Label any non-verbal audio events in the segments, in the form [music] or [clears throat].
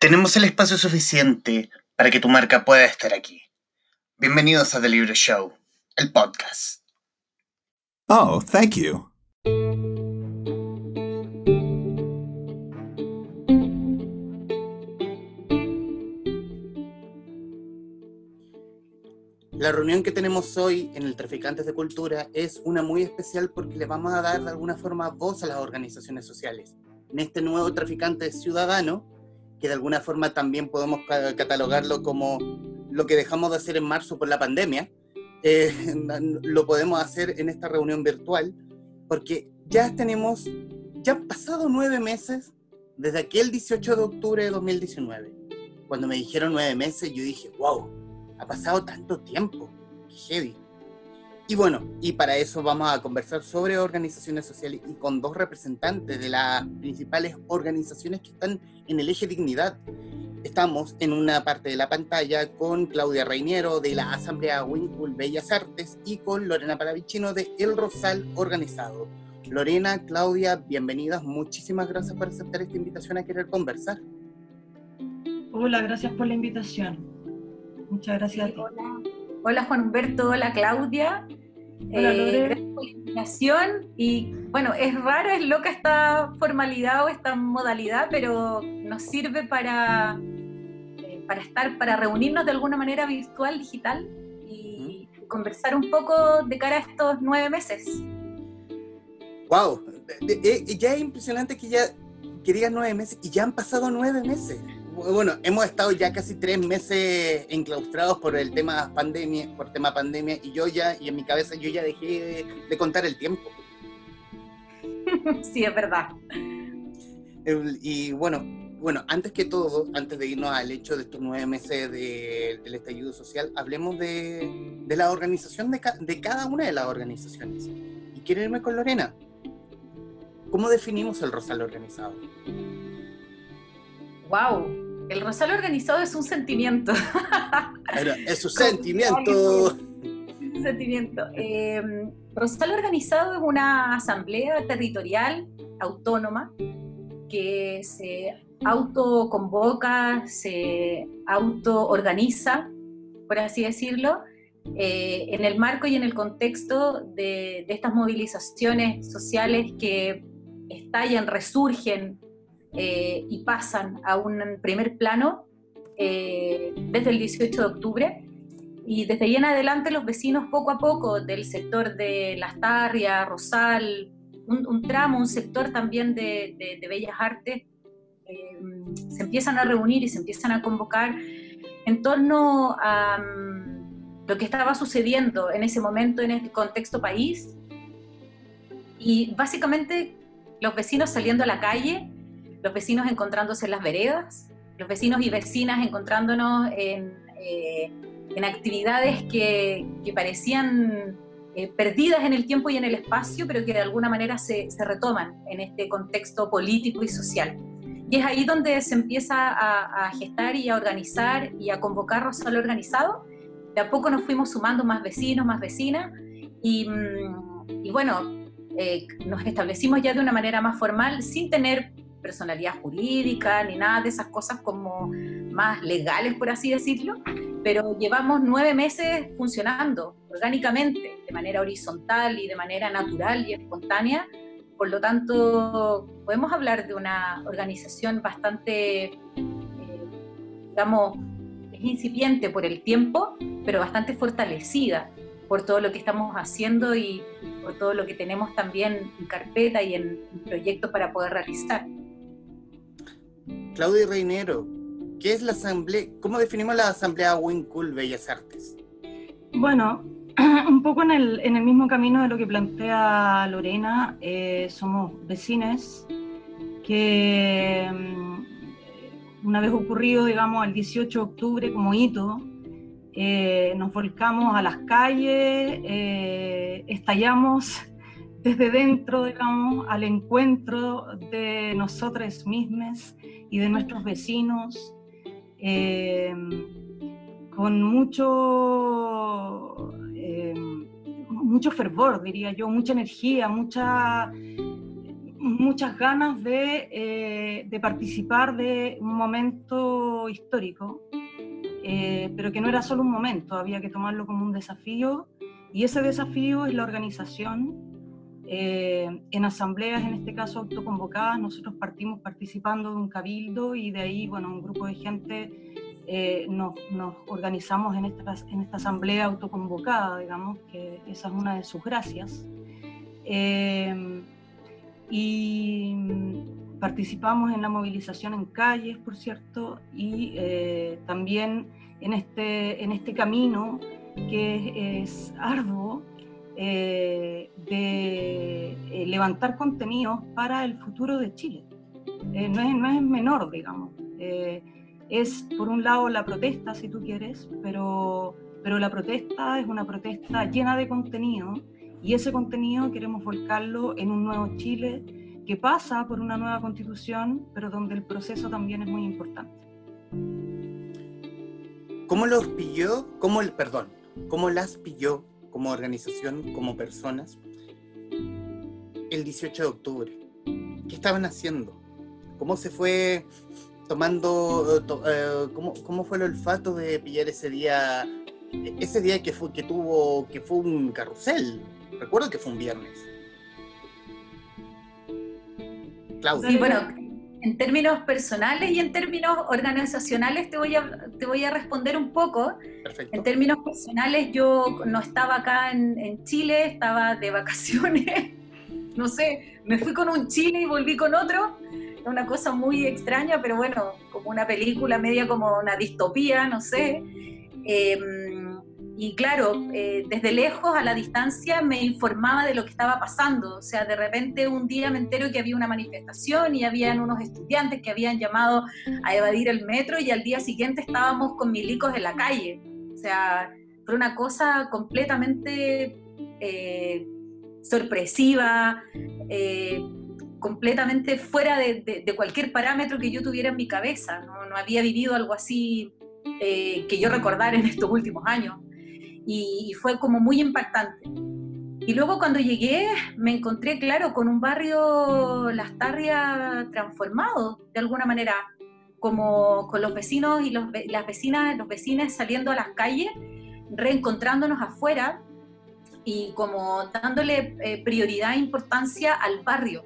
Tenemos el espacio suficiente para que tu marca pueda estar aquí. Bienvenidos a The Libro Show, el podcast. Oh, thank you. La reunión que tenemos hoy en el Traficantes de Cultura es una muy especial porque le vamos a dar de alguna forma voz a las organizaciones sociales. En este nuevo traficante ciudadano, que de alguna forma también podemos catalogarlo como lo que dejamos de hacer en marzo por la pandemia, eh, [laughs] lo podemos hacer en esta reunión virtual, porque ya tenemos, ya han pasado nueve meses desde aquel 18 de octubre de 2019. Cuando me dijeron nueve meses, yo dije, wow, ha pasado tanto tiempo, qué heavy. Y bueno, y para eso vamos a conversar sobre organizaciones sociales y con dos representantes de las principales organizaciones que están en el eje dignidad. Estamos en una parte de la pantalla con Claudia Reiniero de la Asamblea Winkle Bellas Artes y con Lorena Paravicino de El Rosal Organizado. Lorena, Claudia, bienvenidas. Muchísimas gracias por aceptar esta invitación a querer conversar. Hola, gracias por la invitación. Muchas gracias. hola. Juan Humberto, hola Claudia. Hola, eh, gracias por la invitación. Y bueno, es rara, es loca esta formalidad o esta modalidad, pero nos sirve para, eh, para estar, para reunirnos de alguna manera virtual, digital y conversar un poco de cara a estos nueve meses. ¡Wow! ya es impresionante que ya querías nueve meses y ya han pasado nueve meses bueno, hemos estado ya casi tres meses enclaustrados por el tema pandemia, por tema pandemia, y yo ya, y en mi cabeza yo ya dejé de, contar el tiempo. [laughs] Sí, es verdad. Y bueno, bueno, antes que todo, antes de irnos al hecho de estos nueve meses del estallido social, hablemos de, la organización de, de, cada una de las organizaciones. Y quiero irme con Lorena. ¿Cómo definimos el Rosal organizado? ¡Wow! El Rosal organizado es un sentimiento. [laughs] es un sentimiento. Un [laughs] sentimiento. Eh, Rosal organizado es una asamblea territorial autónoma que se autoconvoca, se autoorganiza, por así decirlo, eh, en el marco y en el contexto de, de estas movilizaciones sociales que estallan, resurgen eh, y pasan a un primer plano eh, desde el 18 de octubre. Y desde ahí en adelante los vecinos poco a poco del sector de Las Tarrias, Rosal, un, tramo, un sector también de, Bellas Artes, eh, se empiezan a reunir y se empiezan a convocar en torno a mm, lo que estaba sucediendo en ese momento en el contexto país. Y básicamente los vecinos saliendo a la calle los vecinos encontrándose en las veredas, los vecinos y vecinas encontrándonos en, eh, actividades que, parecían eh, perdidas en el tiempo y en el espacio, pero que de alguna manera se, retoman en este contexto político y social. Y es ahí donde se empieza a, gestar y a organizar y a convocar Rosal Organizado. De a poco nos fuimos sumando más vecinos, más vecinas, y, mm, bueno, eh, nos establecimos ya de una manera más formal, sin tener personalidad jurídica ni nada de esas cosas como más legales, por así decirlo, pero llevamos nueve meses funcionando orgánicamente, de manera horizontal y de manera natural y espontánea. Por lo tanto, podemos hablar de una organización bastante, eh, digamos, es incipiente por el tiempo, pero bastante fortalecida por todo lo que estamos haciendo y por todo lo que tenemos también en carpeta y en proyectos para poder realizar. Claudia Reinero, ¿qué es la asamblea? ¿Cómo definimos la asamblea Winkul Bellas Artes? Bueno, [clears throat] un poco en el, en el, mismo camino de lo que plantea Lorena, eh, somos vecines que mm, una vez ocurrido, digamos, el 18 de octubre como hito, eh, nos volcamos a las calles, eh, estallamos desde dentro, digamos, al encuentro de nosotras mismas y de nuestros vecinos, eh, con mucho, eh, mucho fervor, diría yo, mucha energía, mucha, muchas ganas de, eh, de, participar de un momento histórico, eh, pero que no era solo un momento, había que tomarlo como un desafío, y ese desafío es la organización. Eh, en asambleas, en este caso autoconvocadas, nosotros partimos participando de un cabildo y de ahí, bueno, un grupo de gente nos, nos, organizamos en esta, en esta asamblea autoconvocada, digamos, que esa es una de sus gracias. Y mm, participamos en la movilización en calles, por cierto, y eh, también en este, en este camino que es, arduo eh, de eh, levantar contenidos para el futuro de Chile. no, es, no, es, menor, digamos. es, por un lado, la protesta, si tú quieres, pero, pero la protesta es una protesta llena de contenido y ese contenido queremos volcarlo en un nuevo Chile que pasa por una nueva constitución, pero donde el proceso también es muy importante. ¿Cómo los pilló, cómo el, perdón, cómo las pilló como organización, como personas, el 18 de octubre? ¿Qué estaban haciendo? ¿Cómo se fue tomando, eh, cómo, cómo, fue el olfato de pillar ese día, ese día que, fue, que tuvo, que fue un carrusel? Recuerdo que fue un viernes. Claudia. Sí, bueno, en términos personales y en términos organizacionales te voy a, te voy a responder un poco. Perfecto. En términos personales yo no estaba acá en, en Chile, estaba de vacaciones. [laughs] no sé, me fui con un Chile y volví con otro. Una cosa muy extraña, pero bueno, como una película media como una distopía, no sé. Eh, y claro, eh, desde lejos, a la distancia, me informaba de lo que estaba pasando. O sea, de repente un día me entero que había una manifestación y habían unos estudiantes que habían llamado a evadir el metro y al día siguiente estábamos con milicos en la calle. O sea, fue una cosa completamente eh, sorpresiva, eh, completamente fuera de, cualquier parámetro que yo tuviera en mi cabeza. No, no había vivido algo así que yo recordara en estos últimos años y, fue como muy impactante. Y luego cuando llegué me encontré, claro, con un barrio Las Tarrias transformado de alguna manera, como con los vecinos y los, las vecinas, los vecinos saliendo a las calles, reencontrándonos afuera y como dándole eh, prioridad e importancia al barrio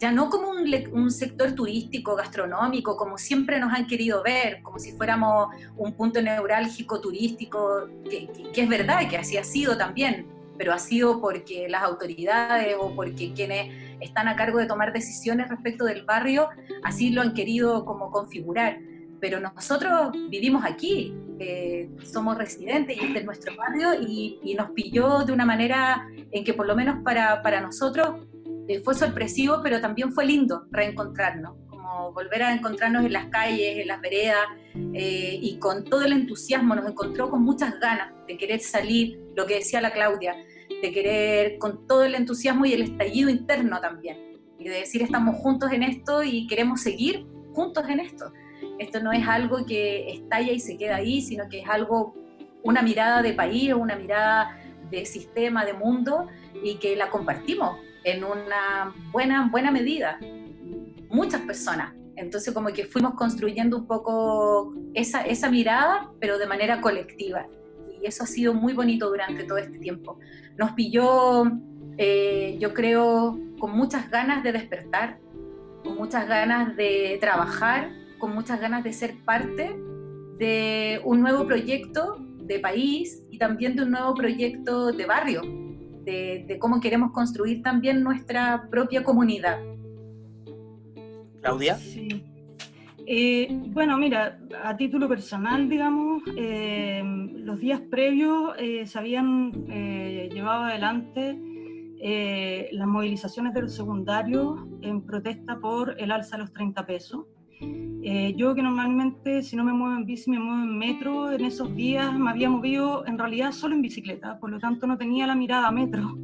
ya no como un, sector turístico, gastronómico, como siempre nos han querido ver, como si fuéramos un punto neurálgico turístico, que, es verdad que así ha sido también, pero ha sido porque las autoridades o porque quienes están a cargo de tomar decisiones respecto del barrio así lo han querido como configurar. Pero nosotros vivimos aquí, eh, somos residentes y este es nuestro barrio y, y, nos pilló de una manera en que por lo menos para, para nosotros eh, fue sorpresivo, pero también fue lindo reencontrarnos, como volver a encontrarnos en las calles, en las veredas, eh, y con todo el entusiasmo nos encontró con muchas ganas de querer salir, lo que decía la Claudia, de querer con todo el entusiasmo y el estallido interno también, y de decir estamos juntos en esto y queremos seguir juntos en esto. Esto no es algo que estalla y se queda ahí, sino que es algo, una mirada de país, una mirada de sistema, de mundo, y que la compartimos en una buena, buena medida, muchas personas. Entonces como que fuimos construyendo un poco esa, esa mirada, pero de manera colectiva. Y eso ha sido muy bonito durante todo este tiempo. Nos pilló, eh, yo creo, con muchas ganas de despertar, con muchas ganas de trabajar, con muchas ganas de ser parte de un nuevo proyecto de país y también de un nuevo proyecto de barrio, de, cómo queremos construir también nuestra propia comunidad. Claudia. Sí. Eh, bueno, mira, a título personal, digamos, eh, los días previos eh, se habían llevado adelante las movilizaciones de los secundarios en protesta por el alza de los 30 pesos. Eh, yo que normalmente si no me muevo en bici me muevo en metro, en esos días me había movido en realidad solo en bicicleta, por lo tanto no tenía la mirada a metro.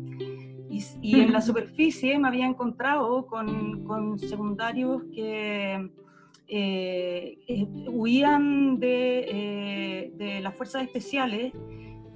Y, en la superficie me había encontrado con, con secundarios que eh, eh, huían de, de, las fuerzas especiales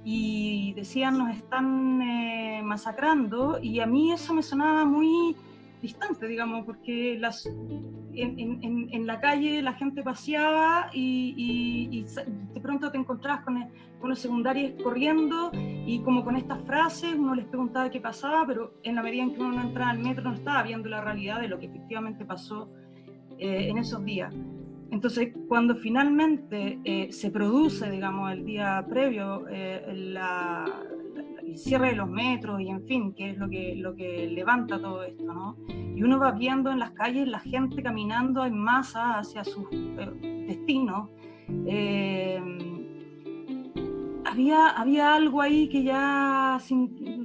y decían nos están masacrando y a mí eso me sonaba muy distante, digamos, porque las, en, la calle la gente paseaba y, de pronto te encontrabas con, con, los secundarios corriendo y como con estas frases uno les preguntaba qué pasaba, pero en la medida en que uno no entraba al metro no estaba viendo la realidad de lo que efectivamente pasó eh, en esos días. Entonces, cuando finalmente eh, se produce, digamos, el día previo, eh, la, el cierre de los metros y en fin, que es lo que, lo que levanta todo esto, ¿no? Y uno va viendo en las calles la gente caminando en masa hacia sus eh, destinos. Eh, había, había algo ahí que ya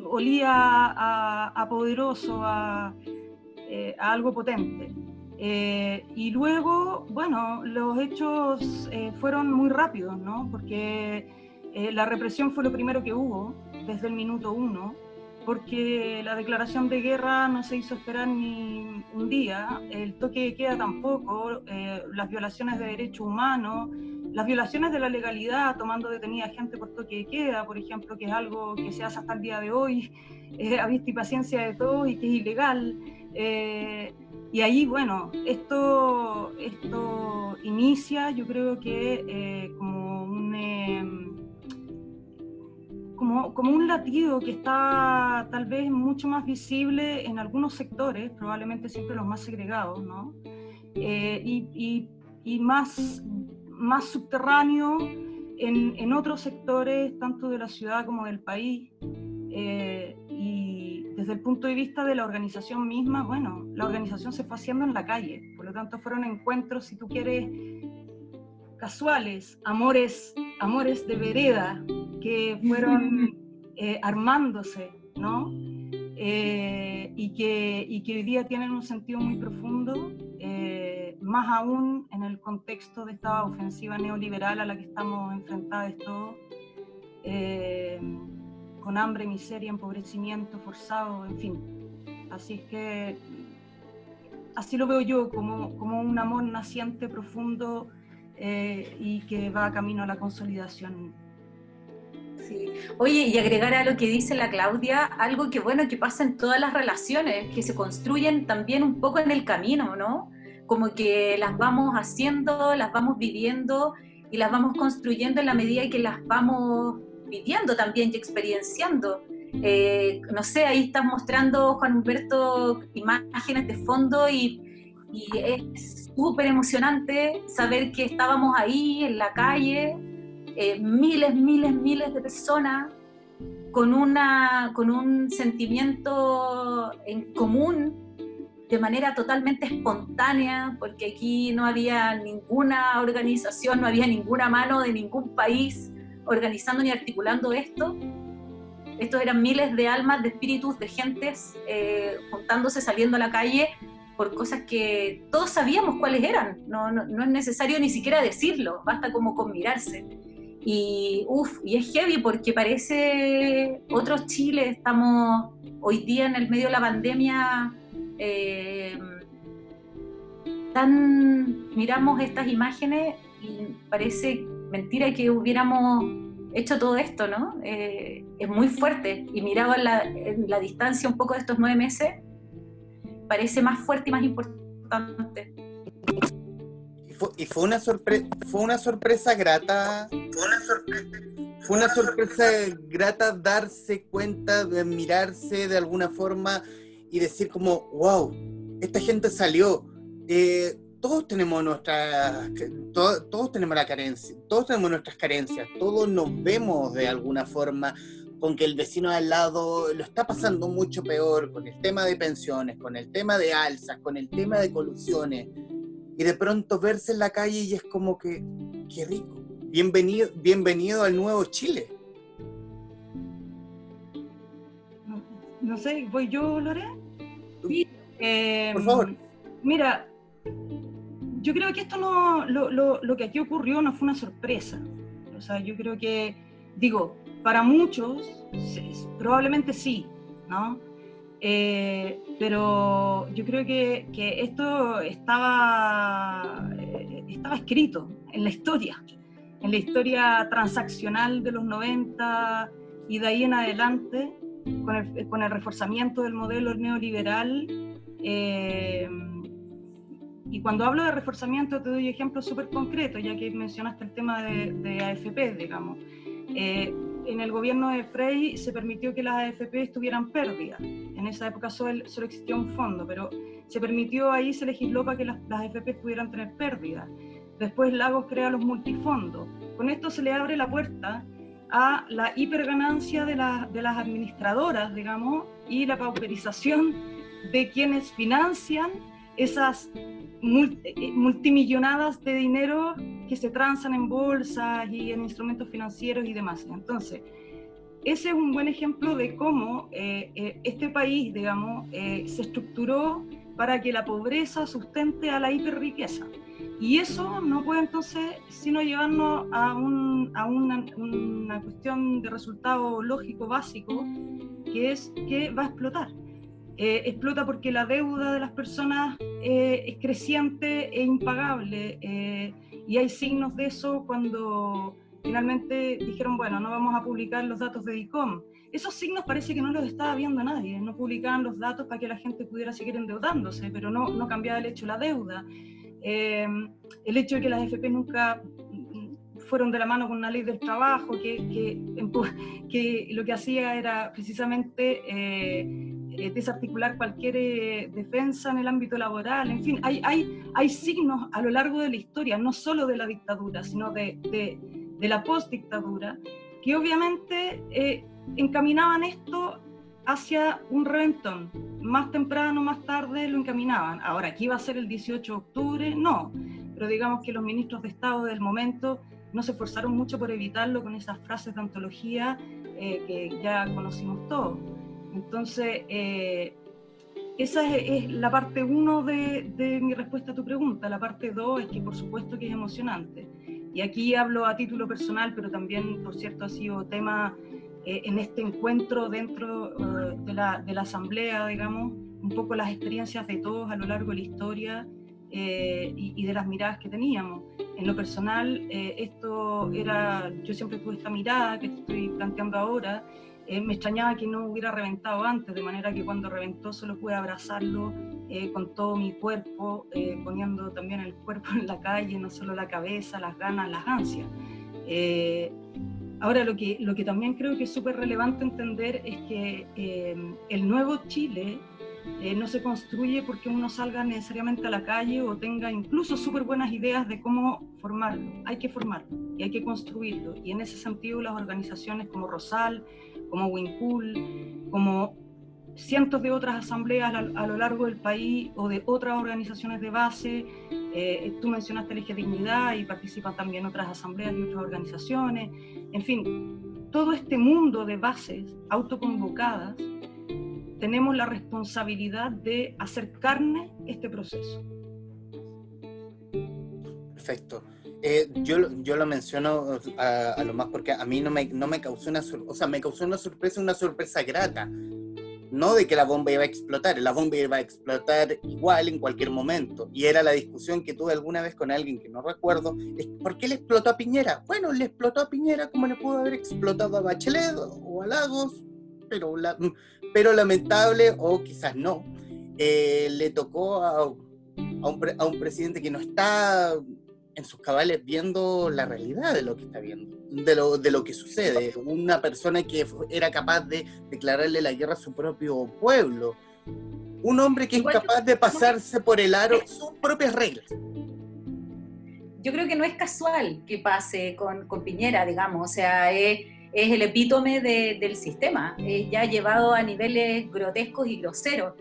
olía a, poderoso, eh, a, algo potente. y luego, bueno, los hechos fueron muy rápidos, ¿no? Porque la represión fue lo primero que hubo desde el minuto uno, porque la declaración de guerra no se hizo esperar ni un día, el toque de queda tampoco, eh, las violaciones de derechos humanos, las violaciones de la legalidad, tomando detenida gente por toque de queda, por ejemplo, que es algo que se hace hasta el día de hoy, [laughs] eh, a vista y paciencia de todos y que es ilegal. Eh, y ahí, bueno, esto, esto inicia, yo creo que como un em, como, como, un latido que está tal vez mucho más visible en algunos sectores, probablemente siempre los más segregados, ¿no? Eh, y, y, más, más subterráneo en, en, otros sectores, tanto de la ciudad como del país. Eh, y desde el punto de vista de la organización misma, bueno, la organización se fue haciendo en la calle, por lo tanto fueron encuentros, si tú quieres, casuales, amores, amores de vereda, que fueron [laughs] eh, armándose, ¿no? Eh, y, que, y, que, hoy día tienen un sentido muy profundo, eh, más aún en el contexto de esta ofensiva neoliberal a la que estamos enfrentados todos, con hambre, miseria, empobrecimiento forzado, en fin. Así es que así lo veo yo, como, como un amor naciente, profundo y que va camino a la consolidación Oye, y agregar a lo que dice la Claudia, algo que bueno que pasa en todas las relaciones, que se construyen también un poco en el camino, ¿no? Como que las vamos haciendo, las vamos viviendo y las vamos construyendo en la medida que las vamos viviendo también y experienciando. Eh, no sé, ahí estás mostrando, Juan Humberto, imágenes de fondo y, y es súper emocionante saber que estábamos ahí en la calle, eh, miles, miles, miles de personas con, una, con un sentimiento en común de manera totalmente espontánea, porque aquí no había ninguna organización, no había ninguna mano de ningún país organizando ni articulando esto. Estos eran miles de almas, de espíritus, de gentes eh, juntándose, saliendo a la calle por cosas que todos sabíamos cuáles eran. No, no, no es necesario ni siquiera decirlo, basta como con mirarse. Y, uf, y es heavy porque parece otro Chile, estamos hoy día en el medio de la pandemia, eh, tan, miramos estas imágenes y parece mentira que hubiéramos hecho todo esto, ¿no? Eh, es muy fuerte y mirado en la, en la distancia un poco de estos nueve meses, parece más fuerte y más importante y fue una, sorpresa fue una sorpresa grata. Fue una sorpresa. grata darse cuenta, de mirarse de alguna forma y decir como, wow, esta gente salió. Eh, todos tenemos nuestras, todos tenemos la carencia, todos tenemos nuestras carencias, todos nos vemos de alguna forma con que el vecino de al lado lo está pasando mucho peor con el tema de pensiones, con el tema de alzas, con el tema de colusiones y de pronto verse en la calle y es como que, qué rico. Bienvenido, bienvenido al nuevo Chile. No, sé, ¿voy yo, Lore? Sí. Em, Por favor. Mira, yo creo que esto no, lo, lo, lo que aquí ocurrió no fue una sorpresa. O sea, yo creo que, digo, para muchos, probablemente sí, ¿no? Eh, pero yo creo que, que esto estaba, eh, estaba escrito en la historia, en la historia transaccional de los 90 y de ahí en adelante, con el, con el reforzamiento del modelo neoliberal, Eh, y cuando hablo de reforzamiento te doy ejemplos súper concretos, ya que mencionaste el tema de, de AFP, digamos. Eh, en el gobierno de Frey se permitió que las AFP estuvieran pérdidas. En esa época solo, solo, existía un fondo, pero se permitió ahí, se legisló para que las, las AFP pudieran tener pérdidas. Después Lagos crea los multifondos. Con esto se le abre la puerta a la hiperganancia de, la, de las administradoras, digamos, y la pauperización de quienes financian esas eh, multimillonadas de dinero que se transan en bolsas y en instrumentos financieros y demás. Entonces, ese es un buen ejemplo de cómo eh, eh, este país, digamos, se estructuró para que la pobreza sustente a la hiperriqueza. Y eso no puede entonces sino llevarnos a, un, a una, una cuestión de resultado lógico básico, que es que va a explotar. Eh, explota porque la deuda de las personas eh, es creciente e impagable. Eh, y hay signos de eso cuando finalmente dijeron, bueno, no vamos a publicar los datos de DICOM. Esos signos parece que no los estaba viendo nadie, no publicaban los datos para que la gente pudiera seguir endeudándose, pero no, no cambiaba el hecho de la deuda. el hecho de que las FP nunca fueron de la mano con una ley del trabajo que, que, [laughs] que lo que hacía era precisamente eh, desarticular cualquier eh, defensa en el ámbito laboral, en fin, hay, hay, hay signos a lo largo de la historia, no solo de la dictadura, sino de, de, de la postdictadura, que obviamente eh, encaminaban esto hacia un reventón. Más temprano, más tarde lo encaminaban. Ahora, ¿qué iba a ser el 18 de octubre? No, pero digamos que los ministros de Estado del momento no se esforzaron mucho por evitarlo con esas frases de antología que ya conocimos todos. Entonces, eh, esa es, la parte uno de, mi respuesta a tu pregunta. La parte dos es que por supuesto que es emocionante. Y aquí hablo a título personal, pero también, por cierto, ha sido tema eh, en este encuentro dentro eh, de, la, de, la, asamblea, digamos, un poco las experiencias de todos a lo largo de la historia y, y, de las miradas que teníamos. En lo personal, esto era, yo siempre tuve esta mirada que estoy planteando ahora, eh, me extrañaba que no hubiera reventado antes, de manera que cuando reventó solo pude abrazarlo eh, con todo mi cuerpo, eh, poniendo también el cuerpo [laughs] en la calle, no solo la cabeza, las ganas, las ansias. ahora, lo que, lo que también creo que es súper relevante entender es que el nuevo Chile no se construye porque uno salga necesariamente a la calle o tenga incluso súper buenas ideas de cómo formarlo. Hay que formarlo y hay que construirlo. Y en ese sentido las organizaciones como Rosal, como Winpool, como cientos de otras asambleas a, lo largo del país o de otras organizaciones de base. Eh, tú mencionaste el dignidad y participan también otras asambleas y otras organizaciones. En fin, todo este mundo de bases autoconvocadas, tenemos la responsabilidad de hacer carne este proceso. Perfecto. Eh, yo, yo lo menciono a, lo más porque a mí no me, no me causó una o sea, me causó una sorpresa, una sorpresa grata. No de que la bomba iba a explotar, la bomba iba a explotar igual en cualquier momento. Y era la discusión que tuve alguna vez con alguien que no recuerdo, es ¿por qué le explotó a Piñera? Bueno, le explotó a Piñera como le pudo haber explotado a Bachelet o a Lagos, pero, la, pero lamentable, o quizás no, eh, le tocó a, a, un, a un presidente que no está en sus cabales viendo la realidad de lo que está viendo, de lo, de lo que sucede. Una persona que era capaz de declararle la guerra a su propio pueblo. Un hombre que es capaz de pasarse por el aro sus propias reglas. Yo creo que no es casual que pase con, con Piñera, digamos, o sea, es, es el epítome de, del sistema, es ya llevado a niveles grotescos y groseros.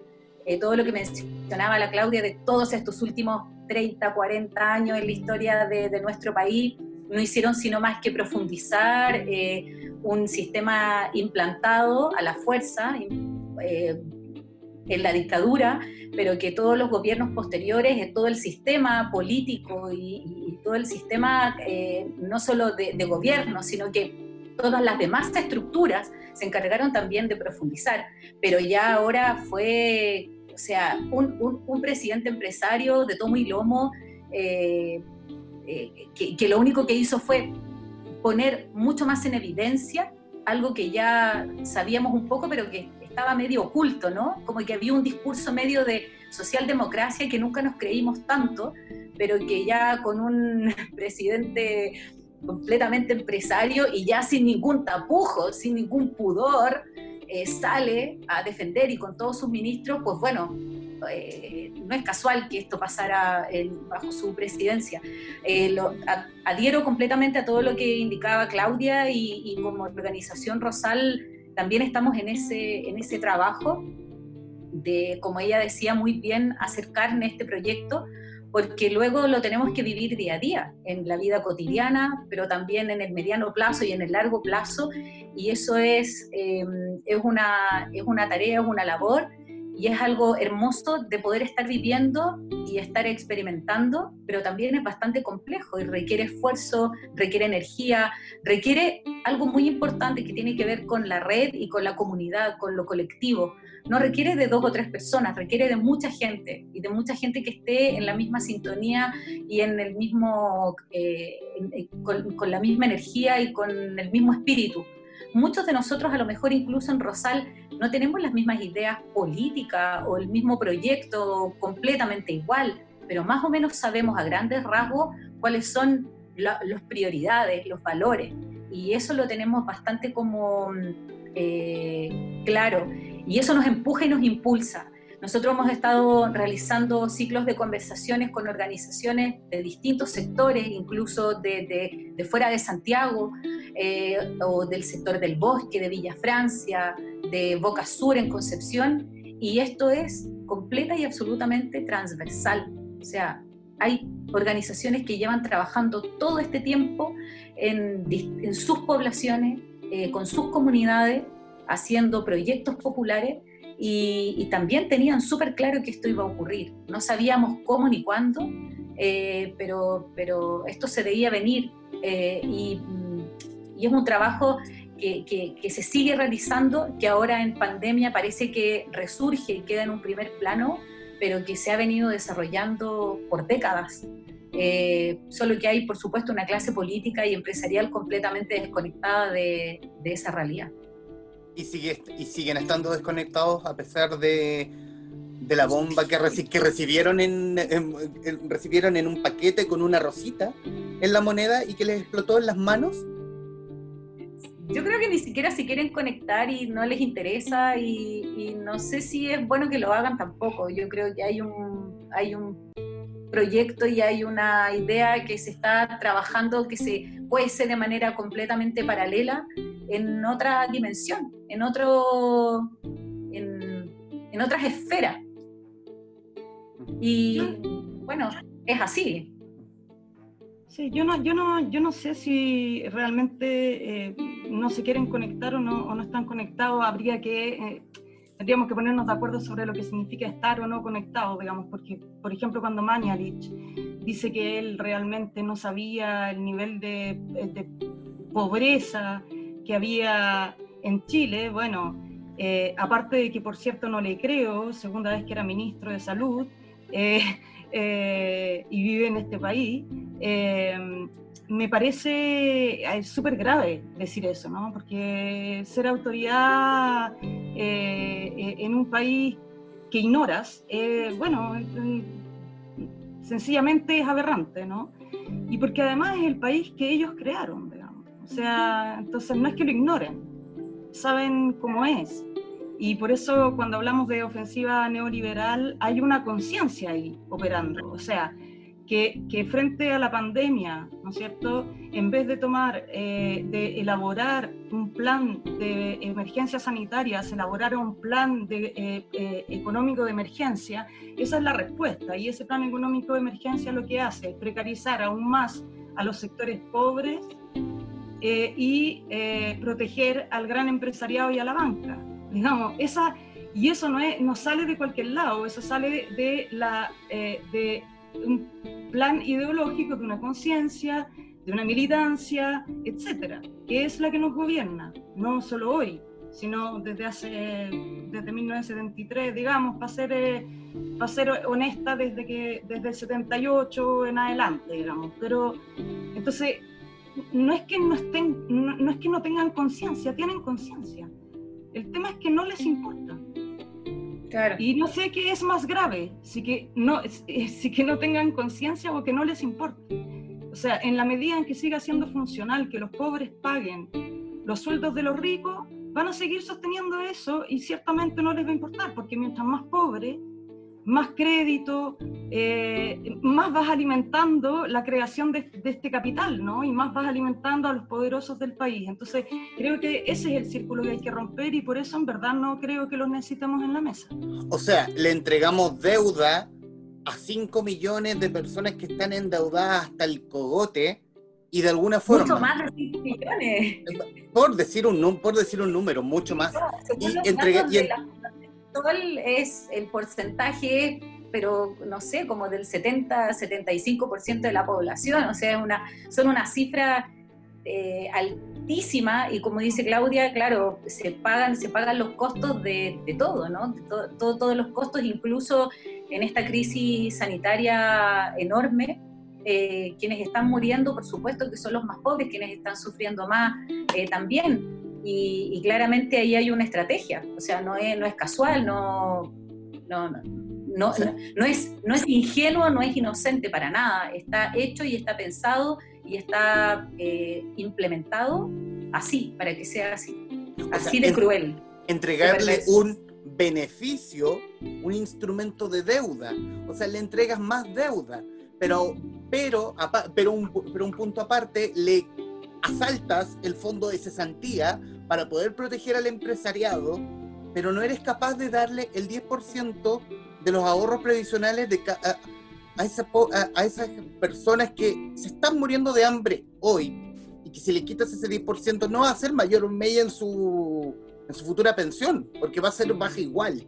Eh, todo lo que mencionaba la Claudia de todos estos últimos 30, 40 años en la historia de, nuestro país, no hicieron sino más que profundizar eh, un sistema implantado a la fuerza eh, en la dictadura, pero que todos los gobiernos posteriores, todo el sistema político y, todo el sistema eh, no solo de, de gobierno, sino que todas las demás estructuras se encargaron también de profundizar, pero ya ahora fue o sea, un, presidente empresario de tomo y lomo eh, eh, que, lo único que hizo fue poner mucho más en evidencia algo que ya sabíamos un poco, pero que estaba medio oculto, ¿no? Como que había un discurso medio de socialdemocracia que nunca nos creímos tanto, pero que ya con un [laughs] presidente completamente empresario y ya sin ningún tapujo, sin ningún pudor, eh, sale a defender y con todos sus ministros, pues bueno, eh, no es casual que esto pasara bajo su presidencia. Eh, lo, adhiero completamente a todo lo que indicaba Claudia y, y, como organización Rosal también estamos en ese, en ese trabajo de, como ella decía muy bien, acercar en este proyecto porque luego lo tenemos que vivir día a día, en la vida cotidiana, pero también en el mediano plazo y en el largo plazo, y eso es, em, es, una, es una tarea, es una labor, y es algo hermoso de poder estar viviendo y estar experimentando, pero también es bastante complejo y requiere esfuerzo, requiere energía, requiere algo muy importante que tiene que ver con la red y con la comunidad, con lo colectivo no requiere de dos o tres personas, requiere de mucha gente y de mucha gente que esté en la misma sintonía y en el mismo, eh, con, la misma energía y con el mismo espíritu. Muchos de nosotros a lo mejor incluso en Rosal no tenemos las mismas ideas políticas o el mismo proyecto completamente igual, pero más o menos sabemos a grandes rasgos cuáles son las prioridades, los valores. Y eso lo tenemos bastante como eh, claro. Y eso nos empuja y nos impulsa. Nosotros hemos estado realizando ciclos de conversaciones con organizaciones de distintos sectores, incluso de, fuera de Santiago, eh, o del sector del bosque, de Villa Francia, de Boca Sur en Concepción, y esto es completa y absolutamente transversal. O sea, hay organizaciones que llevan trabajando todo este tiempo en, sus poblaciones, eh, con sus comunidades, haciendo proyectos populares y, también tenían súper claro que esto iba a ocurrir. No sabíamos cómo ni cuándo, eh, pero, pero esto se veía venir eh, y, es un trabajo que, que, se sigue realizando, que ahora en pandemia parece que resurge y queda en un primer plano, pero que se ha venido desarrollando por décadas. Eh, solo que hay, por supuesto, una clase política y empresarial completamente desconectada de, de esa realidad y, sigue, y siguen estando desconectados a pesar de, de la bomba que, que recibieron en, recibieron en un paquete con una rosita en la moneda y que les explotó en las manos. Yo creo que ni siquiera se quieren conectar y no les interesa y, y, no sé si es bueno que lo hagan tampoco. Yo creo que hay un, hay un proyecto y hay una idea que se está trabajando que se ser de manera completamente paralela en otra dimensión, en otro, en, en otras esferas. Y bueno, es así. Sí, yo no, yo no, yo no sé si realmente eh, no se quieren conectar o no, no están conectados. Habría que, eh, tendríamos que ponernos de acuerdo sobre lo que significa estar o no conectado, digamos, porque, por ejemplo, cuando Manialich dice que él realmente no sabía el nivel de, de pobreza que había en Chile, bueno, eh, aparte de que por cierto no le creo, segunda vez que era ministro de salud eh, [laughs] eh, y vive en este país, me parece súper grave decir eso, ¿no? Porque ser autoridad en un país que ignoras, bueno, sencillamente es aberrante, ¿no? Y porque además es el país que ellos crearon, o sea, entonces no es que lo ignoren, saben cómo es. Y por eso cuando hablamos de ofensiva neoliberal hay una conciencia ahí operando. O sea, que, que, frente a la pandemia, ¿no es cierto? En vez de tomar, eh, de elaborar un plan de emergencia sanitaria, se elaborara un plan de, eh, eh, económico de emergencia, esa es la respuesta. Y ese plan económico de emergencia lo que hace es precarizar aún más a los sectores pobres eh, y eh, proteger al gran empresariado y a la banca. Digamos, esa, y eso no, es, no sale de cualquier lado, eso sale de, la, eh, de un plan ideológico, de una conciencia, de una militancia, etcétera, que es la que nos gobierna, no solo hoy, sino desde hace desde 1973, digamos, para ser, para ser honesta, desde, que, desde el 78 en adelante, digamos. Pero entonces no es que no estén, no, es que no tengan conciencia, tienen conciencia. El tema es que no les importa. Y no sé qué es más grave, si que no, si que no tengan conciencia o que no les importe. O sea, en la medida en que siga siendo funcional que los pobres paguen los sueldos de los ricos, van a seguir sosteniendo eso y ciertamente no les va a importar, porque mientras más pobres, más crédito, eh, más vas alimentando la creación de, este capital, ¿no? Y más vas alimentando a los poderosos del país. Entonces, creo que ese es el círculo que hay que romper y por eso en verdad no creo que los necesitemos en la mesa. O sea, le entregamos deuda a 5 millones de personas que están endeudadas hasta el cogote y de alguna forma... Mucho más de 5 millones. Por decir un, por decir un número, mucho más. y entregué... es el porcentaje pero no sé, como del 70-75% de la población, o sea, una, son una cifra eh, altísima y como dice Claudia, claro, se pagan, se pagan los costos de, todo, ¿no? todos los costos, incluso en esta crisis sanitaria enorme, eh, quienes están muriendo, por supuesto que son los más pobres, quienes están sufriendo más eh, también. Y, claramente ahí hay una estrategia, o sea, no es, no es casual, no, no, no no, es, no es ingenuo, no es inocente para nada. Está hecho y está pensado y está eh, implementado así, para que sea así. Así de cruel. Entregarle un beneficio, un instrumento de deuda. O sea, le entregas más deuda, pero, pero, pero, un, pero un punto aparte, le asaltas el fondo de cesantía para poder proteger al empresariado, pero no eres capaz de darle el 10% de los ahorros previsionales de a, a, esas personas que se están muriendo de hambre hoy y que si le quitas ese 10% no va a ser mayor media en su, en su futura pensión, porque va a ser baja igual.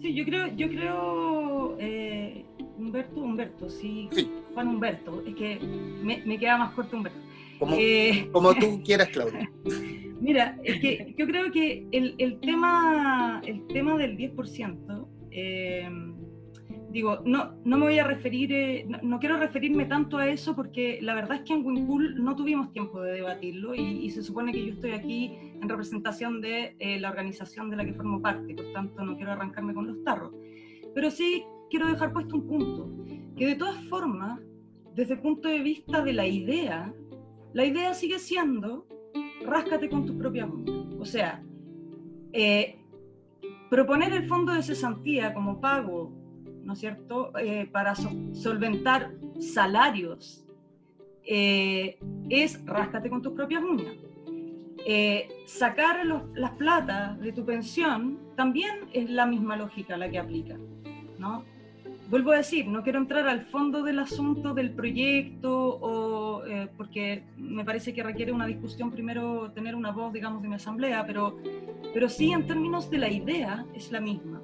Sí, yo creo, yo creo eh, Humberto, Humberto, sí, Juan Humberto, es que me, me, queda más corto Humberto. Como, eh, como tú [laughs] quieras, Claudia. Mira, es que yo creo que el, el tema, el tema del 10%, eh, digo, no, no me voy a referir, eh, no, quiero referirme tanto a eso porque la verdad es que en Winpool no tuvimos tiempo de debatirlo y, se supone que yo estoy aquí en representación de eh, la organización de la que formo parte, por tanto no quiero arrancarme con los tarros. Pero sí quiero dejar puesto un punto, que de todas formas, desde el punto de vista de la idea, la idea sigue siendo ráscate con tus propias uñas. O sea, eh, proponer el fondo de cesantía como pago, ¿no es cierto?, eh, para solventar salarios, eh, es ráscate con tus propias uñas. sacar las platas de tu pensión también es la misma lógica la que aplica, ¿no? Vuelvo a decir, no quiero entrar al fondo del asunto del proyecto, o, eh, porque me parece que requiere una discusión primero, tener una voz, digamos, de mi asamblea, pero, pero sí en términos de la idea es la misma.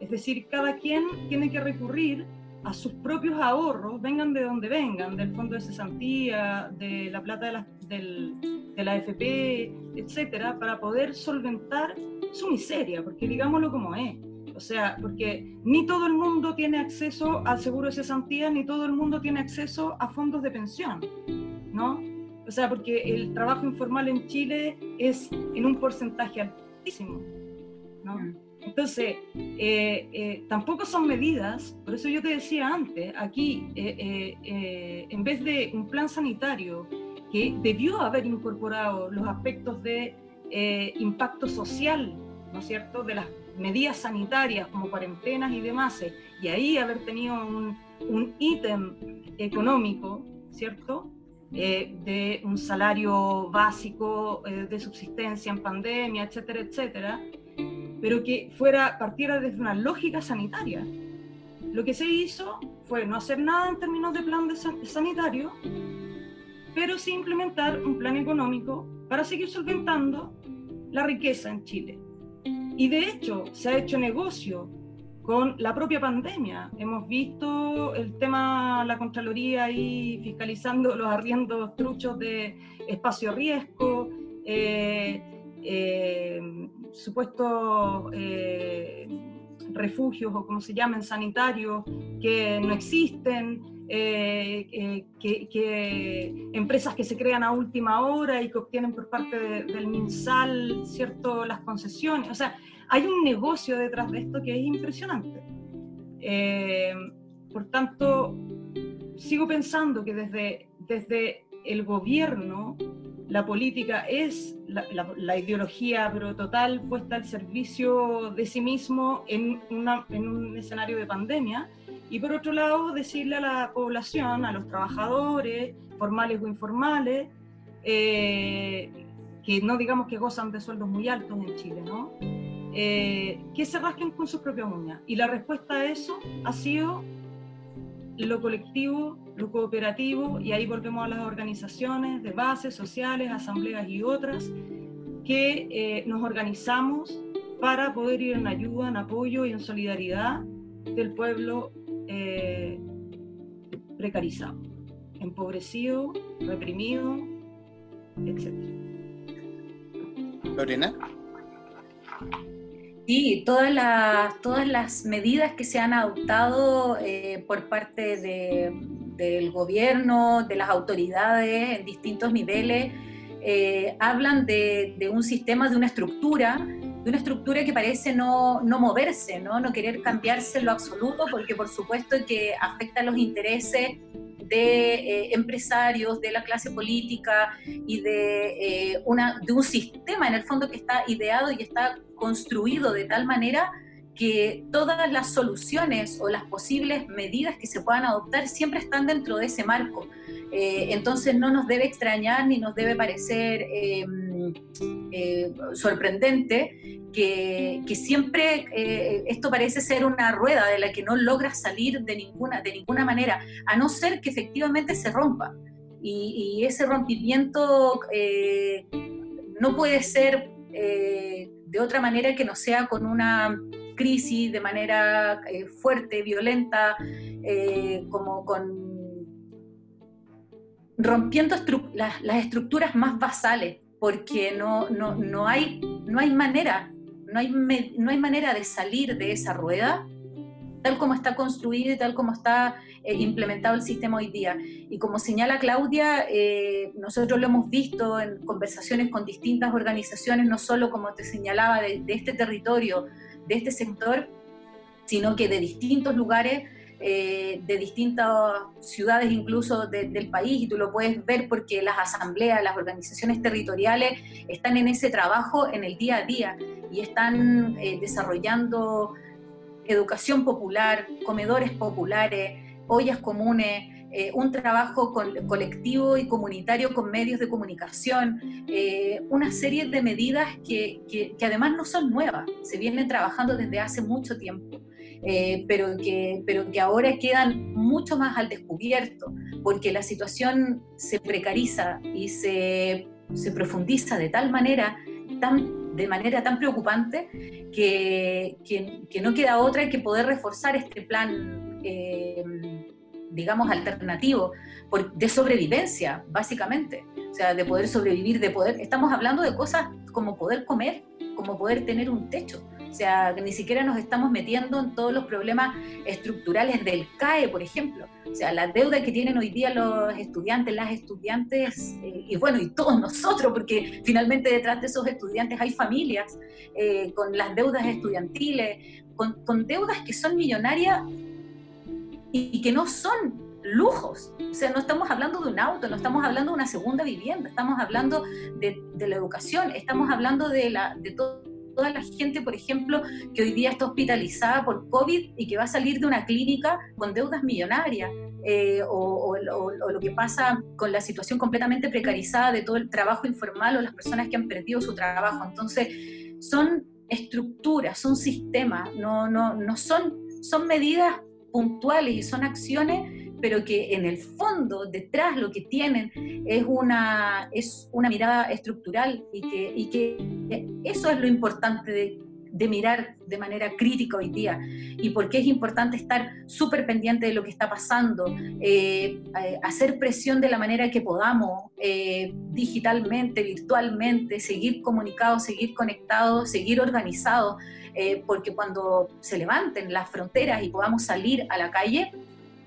Es decir, cada quien tiene que recurrir a sus propios ahorros, vengan de donde vengan, del fondo de cesantía, de la plata de la, del, de la FP, etcétera, para poder solventar su miseria, porque digámoslo como es o sea, porque ni todo el mundo tiene acceso al seguro de cesantía, ni todo el mundo tiene acceso a fondos de pensión, ¿no? O sea, porque el trabajo informal en Chile es en un porcentaje altísimo, ¿no? Entonces, eh, eh, tampoco son medidas, por eso yo te decía antes, aquí, eh, en vez de un plan sanitario que debió haber incorporado los aspectos de impacto social, ¿no es cierto?, de las medidas sanitarias como cuarentenas y demás, eh, y ahí haber tenido un, ítem económico, ¿cierto? Eh, de un salario básico eh, de subsistencia en pandemia, etcétera, etcétera, pero que fuera, partiera desde una lógica sanitaria. Lo que se hizo fue no hacer nada en términos de plan sanitario, pero sí implementar un plan económico para seguir solventando la riqueza en Chile. Y de hecho, se ha hecho negocio con la propia pandemia. Hemos visto el tema, la Contraloría ahí fiscalizando los arriendos truchos de espacio riesgo, eh, eh, supuestos eh, refugios o como se llamen, sanitarios, que no existen, eh, eh, que, empresas que se crean a última hora y que obtienen por parte del MinSal cierto, las concesiones. O sea, hay un negocio detrás de esto que es impresionante. Eh, por tanto, sigo pensando que desde, desde el gobierno la política es la, ideología, pero total, puesta al servicio de sí mismo en, en un escenario de pandemia y por otro lado, decirle a la población, a los trabajadores, formales o informales, eh, que no digamos que gozan de sueldos muy altos en Chile, ¿no? Eh, que se rasquen con sus propias uñas. Y la respuesta a eso ha sido lo colectivo, lo cooperativo, y ahí volvemos a las organizaciones de bases sociales, asambleas y otras, que eh, nos organizamos para poder ir en ayuda, en apoyo y en solidaridad del pueblo eh, precarizado, empobrecido, reprimido, etc. Lorena. Sí, todas las, todas las medidas que se han adoptado eh, por parte del gobierno, de las autoridades en distintos niveles, eh, hablan de, de, un sistema, de una estructura de una estructura que parece no, no moverse, ¿no? no querer cambiarse en lo absoluto, porque por supuesto que afecta los intereses de eh, empresarios, de la clase política y de, eh, una, de un sistema en el fondo que está ideado y está construido de tal manera que todas las soluciones o las posibles medidas que se puedan adoptar siempre están dentro de ese marco. Eh, entonces no nos debe extrañar ni nos debe parecer eh, sorprendente que, siempre eh, esto parece ser una rueda de la que no logra salir de ninguna, de ninguna manera, a no ser que efectivamente se rompa. Y, ese rompimiento no puede ser de otra manera que no sea con una crisis de manera fuerte, violenta, como con rompiendo las, estructuras más basales, porque no, no, no, hay, no hay manera, no hay, no hay manera de salir de esa rueda tal como está construido y tal como está eh, implementado el sistema hoy día. Y como señala Claudia, eh, nosotros lo hemos visto en conversaciones con distintas organizaciones, no solo como te señalaba, de, de este territorio, de este sector, sino que de distintos lugares eh, de distintas ciudades incluso del país y tú lo puedes ver porque las asambleas, las organizaciones territoriales están en ese trabajo en el día a día y están eh, desarrollando educación popular, comedores populares, ollas comunes, eh, un trabajo colectivo y comunitario con medios de comunicación, una serie de medidas que, que, además no son nuevas, se vienen trabajando desde hace mucho tiempo. Eh, pero, que, pero que ahora quedan mucho más al descubierto, porque la situación se precariza y se, se profundiza de tal manera, tan, de manera tan preocupante, que, que, no queda otra que poder reforzar este plan. Eh, digamos, alternativo de sobrevivencia, básicamente. O sea, de poder sobrevivir, de poder... Estamos hablando de cosas como poder comer, como poder tener un techo. Sea, ni siquiera nos estamos metiendo en todos los problemas estructurales del CAE, por ejemplo. O sea, la deuda que tienen hoy día los estudiantes, las estudiantes, eh, y bueno, y todos nosotros, porque finalmente detrás de esos estudiantes hay familias eh, con las deudas estudiantiles, con, deudas que son millonarias y que no son lujos. O sea, no estamos hablando de un auto, no estamos hablando de una segunda vivienda, estamos hablando de, la educación, estamos hablando de, la, de toda la gente, por ejemplo, que hoy día está hospitalizada por COVID y que va a salir de una clínica con deudas millonarias. Eh, o, lo que pasa con la situación completamente precarizada de todo el trabajo informal o las personas que han perdido su trabajo. Entonces, son estructuras, son sistemas, no, no, no son, son medidas puntuales y son acciones pero que en el fondo, detrás lo que tienen es una, es una mirada estructural y que, y que eso es lo importante de, de mirar de manera crítica hoy día. Y por qué es importante estar súper pendiente de lo que está pasando, eh, eh, hacer presión de la manera que podamos, eh, digitalmente, virtualmente, seguir comunicados, seguir conectados, seguir organizados, porque cuando se levanten las fronteras y podamos salir a la calle,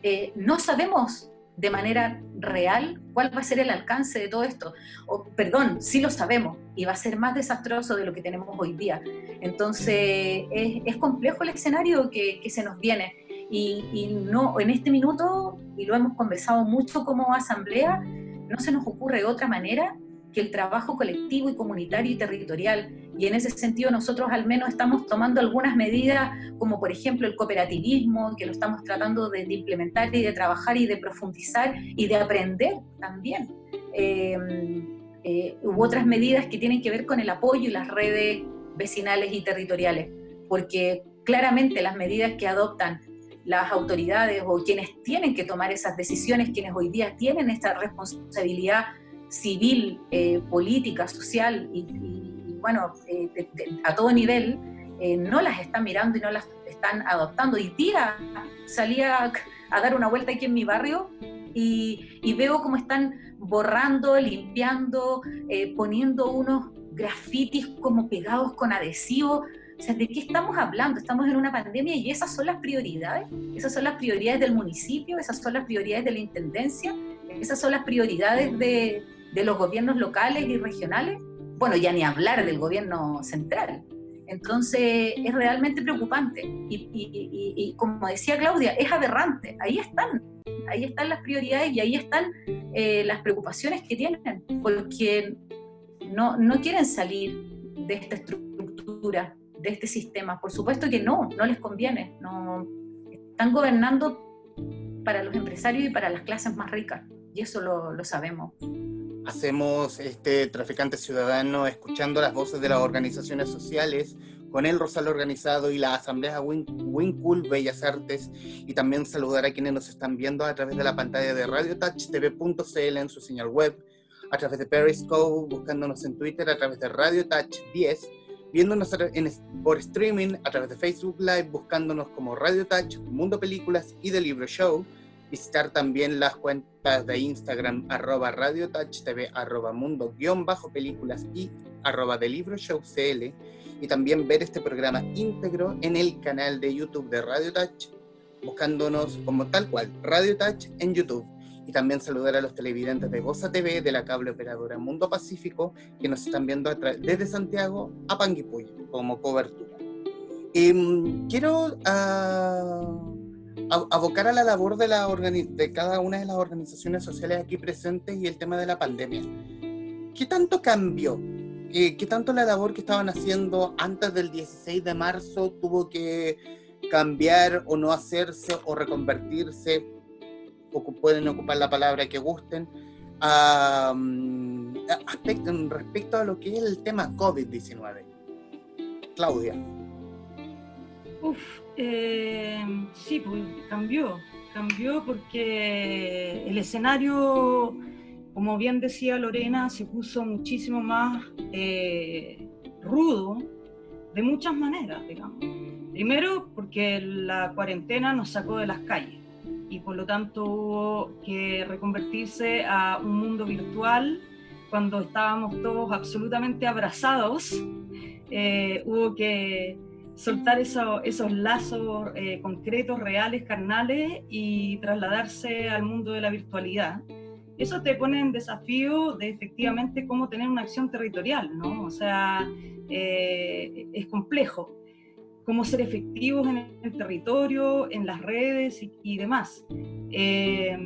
eh, no sabemos de manera real cuál va a ser el alcance de todo esto. O, perdón, sí lo sabemos y va a ser más desastroso de lo que tenemos hoy día. Entonces, es, complejo el escenario que, se nos viene. Y, y, no, en este minuto, y lo hemos conversado mucho como asamblea, no se nos ocurre otra manera que el trabajo colectivo y comunitario y territorial. Y en ese sentido nosotros al menos estamos tomando algunas medidas, como por ejemplo el cooperativismo, que lo estamos tratando de, implementar y de trabajar y de profundizar y de aprender también. Em, eh, hubo otras medidas que tienen que ver con el apoyo y las redes vecinales y territoriales, porque claramente las medidas que adoptan las autoridades o quienes tienen que tomar esas decisiones, quienes hoy día tienen esta responsabilidad civil, eh, política, social y, bueno, eh, a todo nivel, eh, no las están mirando y no las están adoptando. Y día salía a dar una vuelta aquí en mi barrio y, y veo cómo están borrando, limpiando, poniendo unos grafitis como pegados con adhesivo. O sea, ¿de qué estamos hablando? Estamos en una pandemia y esas son las prioridades. Esas son las prioridades del municipio, esas son las prioridades de la intendencia, esas son las prioridades de, de los gobiernos locales y regionales, bueno, ya ni hablar del gobierno central. Entonces es realmente preocupante y, como decía Claudia, es aberrante. Ahí están, ahí están las prioridades y ahí están eh, las preocupaciones que tienen, porque no, no quieren salir de esta estructura, de este sistema. Por supuesto que no, no les conviene. Están gobernando para los empresarios y para las clases más ricas, y eso lo, lo sabemos hacemos este traficante ciudadano escuchando las voces de las organizaciones sociales con el Rosal Organizado y la Asamblea Wincul Bellas Artes. Y también saludar a quienes nos están viendo a través de la pantalla de radiotouchtv.cl en su señal web, a través de Periscope, buscándonos en Twitter, a través de Radio Touch 10, viéndonos por streaming a través de Facebook Live, buscándonos como Radio Touch, Mundo Películas y The Libro Show, visitar también las cuentas de Instagram arroba Radio Touch TV, arroba mundo guion bajo películas y arroba de libro show CL y también ver este programa íntegro en el canal de YouTube de Radio Touch buscándonos como tal cual Radio Touch en YouTube y también saludar a los televidentes de Goza TV de la cable operadora Mundo Pacífico que nos están viendo desde Santiago a Panguipulli como cobertura. Em, quiero uh, abocar a la labor de, la de cada una de las organizaciones sociales aquí presentes y el tema de la pandemia. ¿Qué tanto cambió? ¿Qué, ¿Qué, tanto la labor que estaban haciendo antes del 16 de marzo tuvo que cambiar o no hacerse o reconvertirse? Pueden ocupar la palabra que gusten. respecto a lo que es el tema COVID-19. Claudia. Uf, eh, sí, pues cambió, cambió porque el escenario, como bien decía Lorena, se puso muchísimo más eh, rudo de muchas maneras, digamos. Primero porque la cuarentena nos sacó de las calles y por lo tanto hubo que reconvertirse a un mundo virtual cuando estábamos todos absolutamente abrazados. Eh, hubo que soltar esos lazos eh, concretos, reales, carnales y trasladarse al mundo de la virtualidad. Eso te pone en desafío de efectivamente cómo tener una acción territorial, ¿no? O sea, eh, es complejo. Cómo ser efectivos en el territorio, en las redes y, demás. Eh,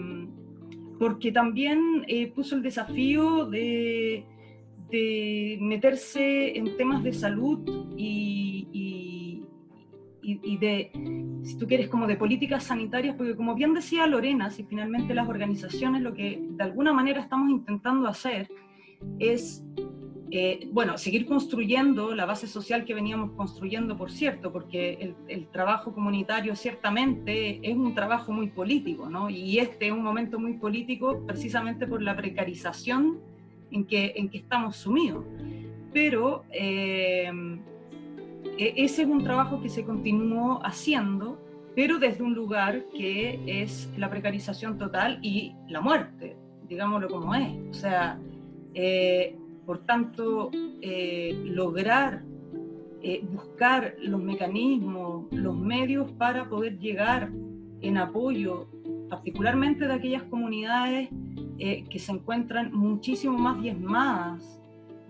porque también puso el desafío de, de meterse en temas de salud y, y, de, si tú quieres, como de políticas sanitarias, porque como bien decía Lorena, si finalmente las organizaciones lo que de alguna manera estamos intentando hacer es, eh, bueno, seguir construyendo la base social que veníamos construyendo, por cierto, porque el, el, trabajo comunitario ciertamente es un trabajo muy político, ¿no? Y este es un momento muy político precisamente por la precarización en que, en que estamos sumidos. Pero... Eh, ese es un trabajo que se continuó haciendo, pero desde un lugar que es la precarización total y la muerte, digámoslo como es. O sea, eh, por tanto, eh, lograr eh, buscar los mecanismos, los medios para poder llegar en apoyo particularmente de aquellas comunidades eh, que se encuentran muchísimo más diezmadas.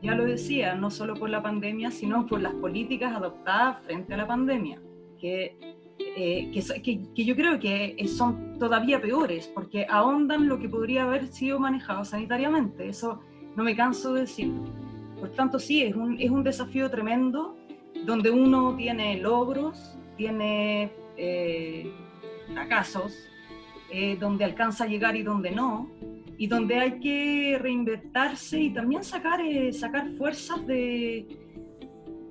Ya lo decía, no solo por la pandemia, sino por las políticas adoptadas frente a la pandemia, que, eh, que, que, yo creo que son todavía peores, porque ahondan lo que podría haber sido manejado sanitariamente. Eso no me canso de decirlo. Por tanto, sí, es un, es un desafío tremendo, donde uno tiene logros, tiene eh, fracasos, eh, donde alcanza a llegar y donde no, y donde hay que reinventarse y también sacar, eh, sacar fuerzas de,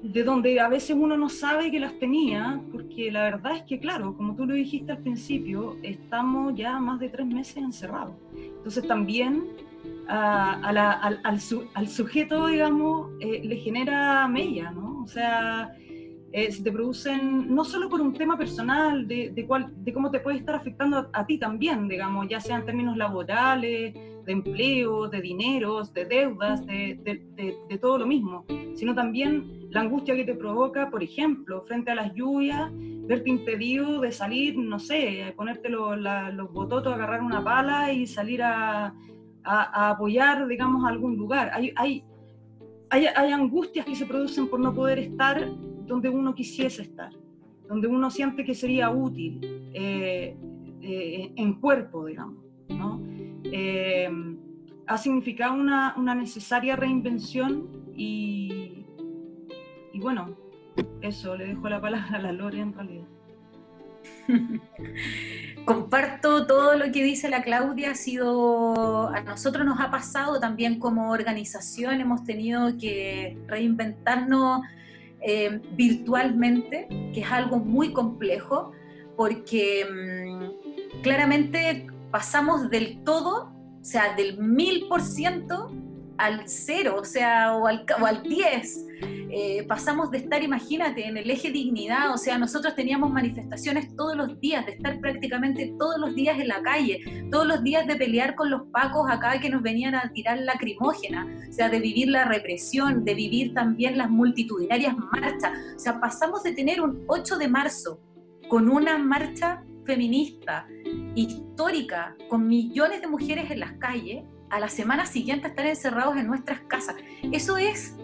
de donde a veces uno no sabe que las tenía, porque la verdad es que, claro, como tú lo dijiste al principio, estamos ya más de tres meses encerrados. Entonces también al, al, sujeto, digamos, eh, le genera mella, ¿no? O sea, eh, te producen, no solo por un tema personal, de, de, cuál, de cómo te puede estar afectando a, ti también, digamos, ya sea en términos laborales, de empleo, de dineros, de deudas, de, de, todo lo mismo, sino también la angustia que te provoca, por ejemplo, frente a las lluvias, verte impedido de salir, no sé, ponerte los, los bototos, agarrar una pala y salir a, a, apoyar, digamos, a algún lugar. Hay, hay, hay, angustias que se producen por no poder estar donde uno quisiese estar, donde uno siente que sería útil eh, eh, en cuerpo, digamos. Eh, ha significado una, una, necesaria reinvención y, y bueno, eso, le dejo la palabra a la Lore en realidad. [laughs] Comparto todo lo que dice la Claudia, ha sido, a nosotros nos ha pasado también como organización, hemos tenido que reinventarnos eh, virtualmente, que es algo muy complejo, porque mm, claramente pasamos del todo, o sea, del mil por ciento al cero, o sea, o al, o al diez. Eh, pasamos de estar, imagínate, en el eje dignidad, o sea, nosotros teníamos manifestaciones todos los días, de estar prácticamente todos los días en la calle, todos los días de pelear con los pacos acá que nos venían a tirar lacrimógena, o sea, de vivir la represión, de vivir también las multitudinarias marchas, o sea, pasamos de tener un 8 de marzo con una marcha feminista histórica, con millones de mujeres en las calles, a la semana siguiente estar encerrados en nuestras casas. Eso es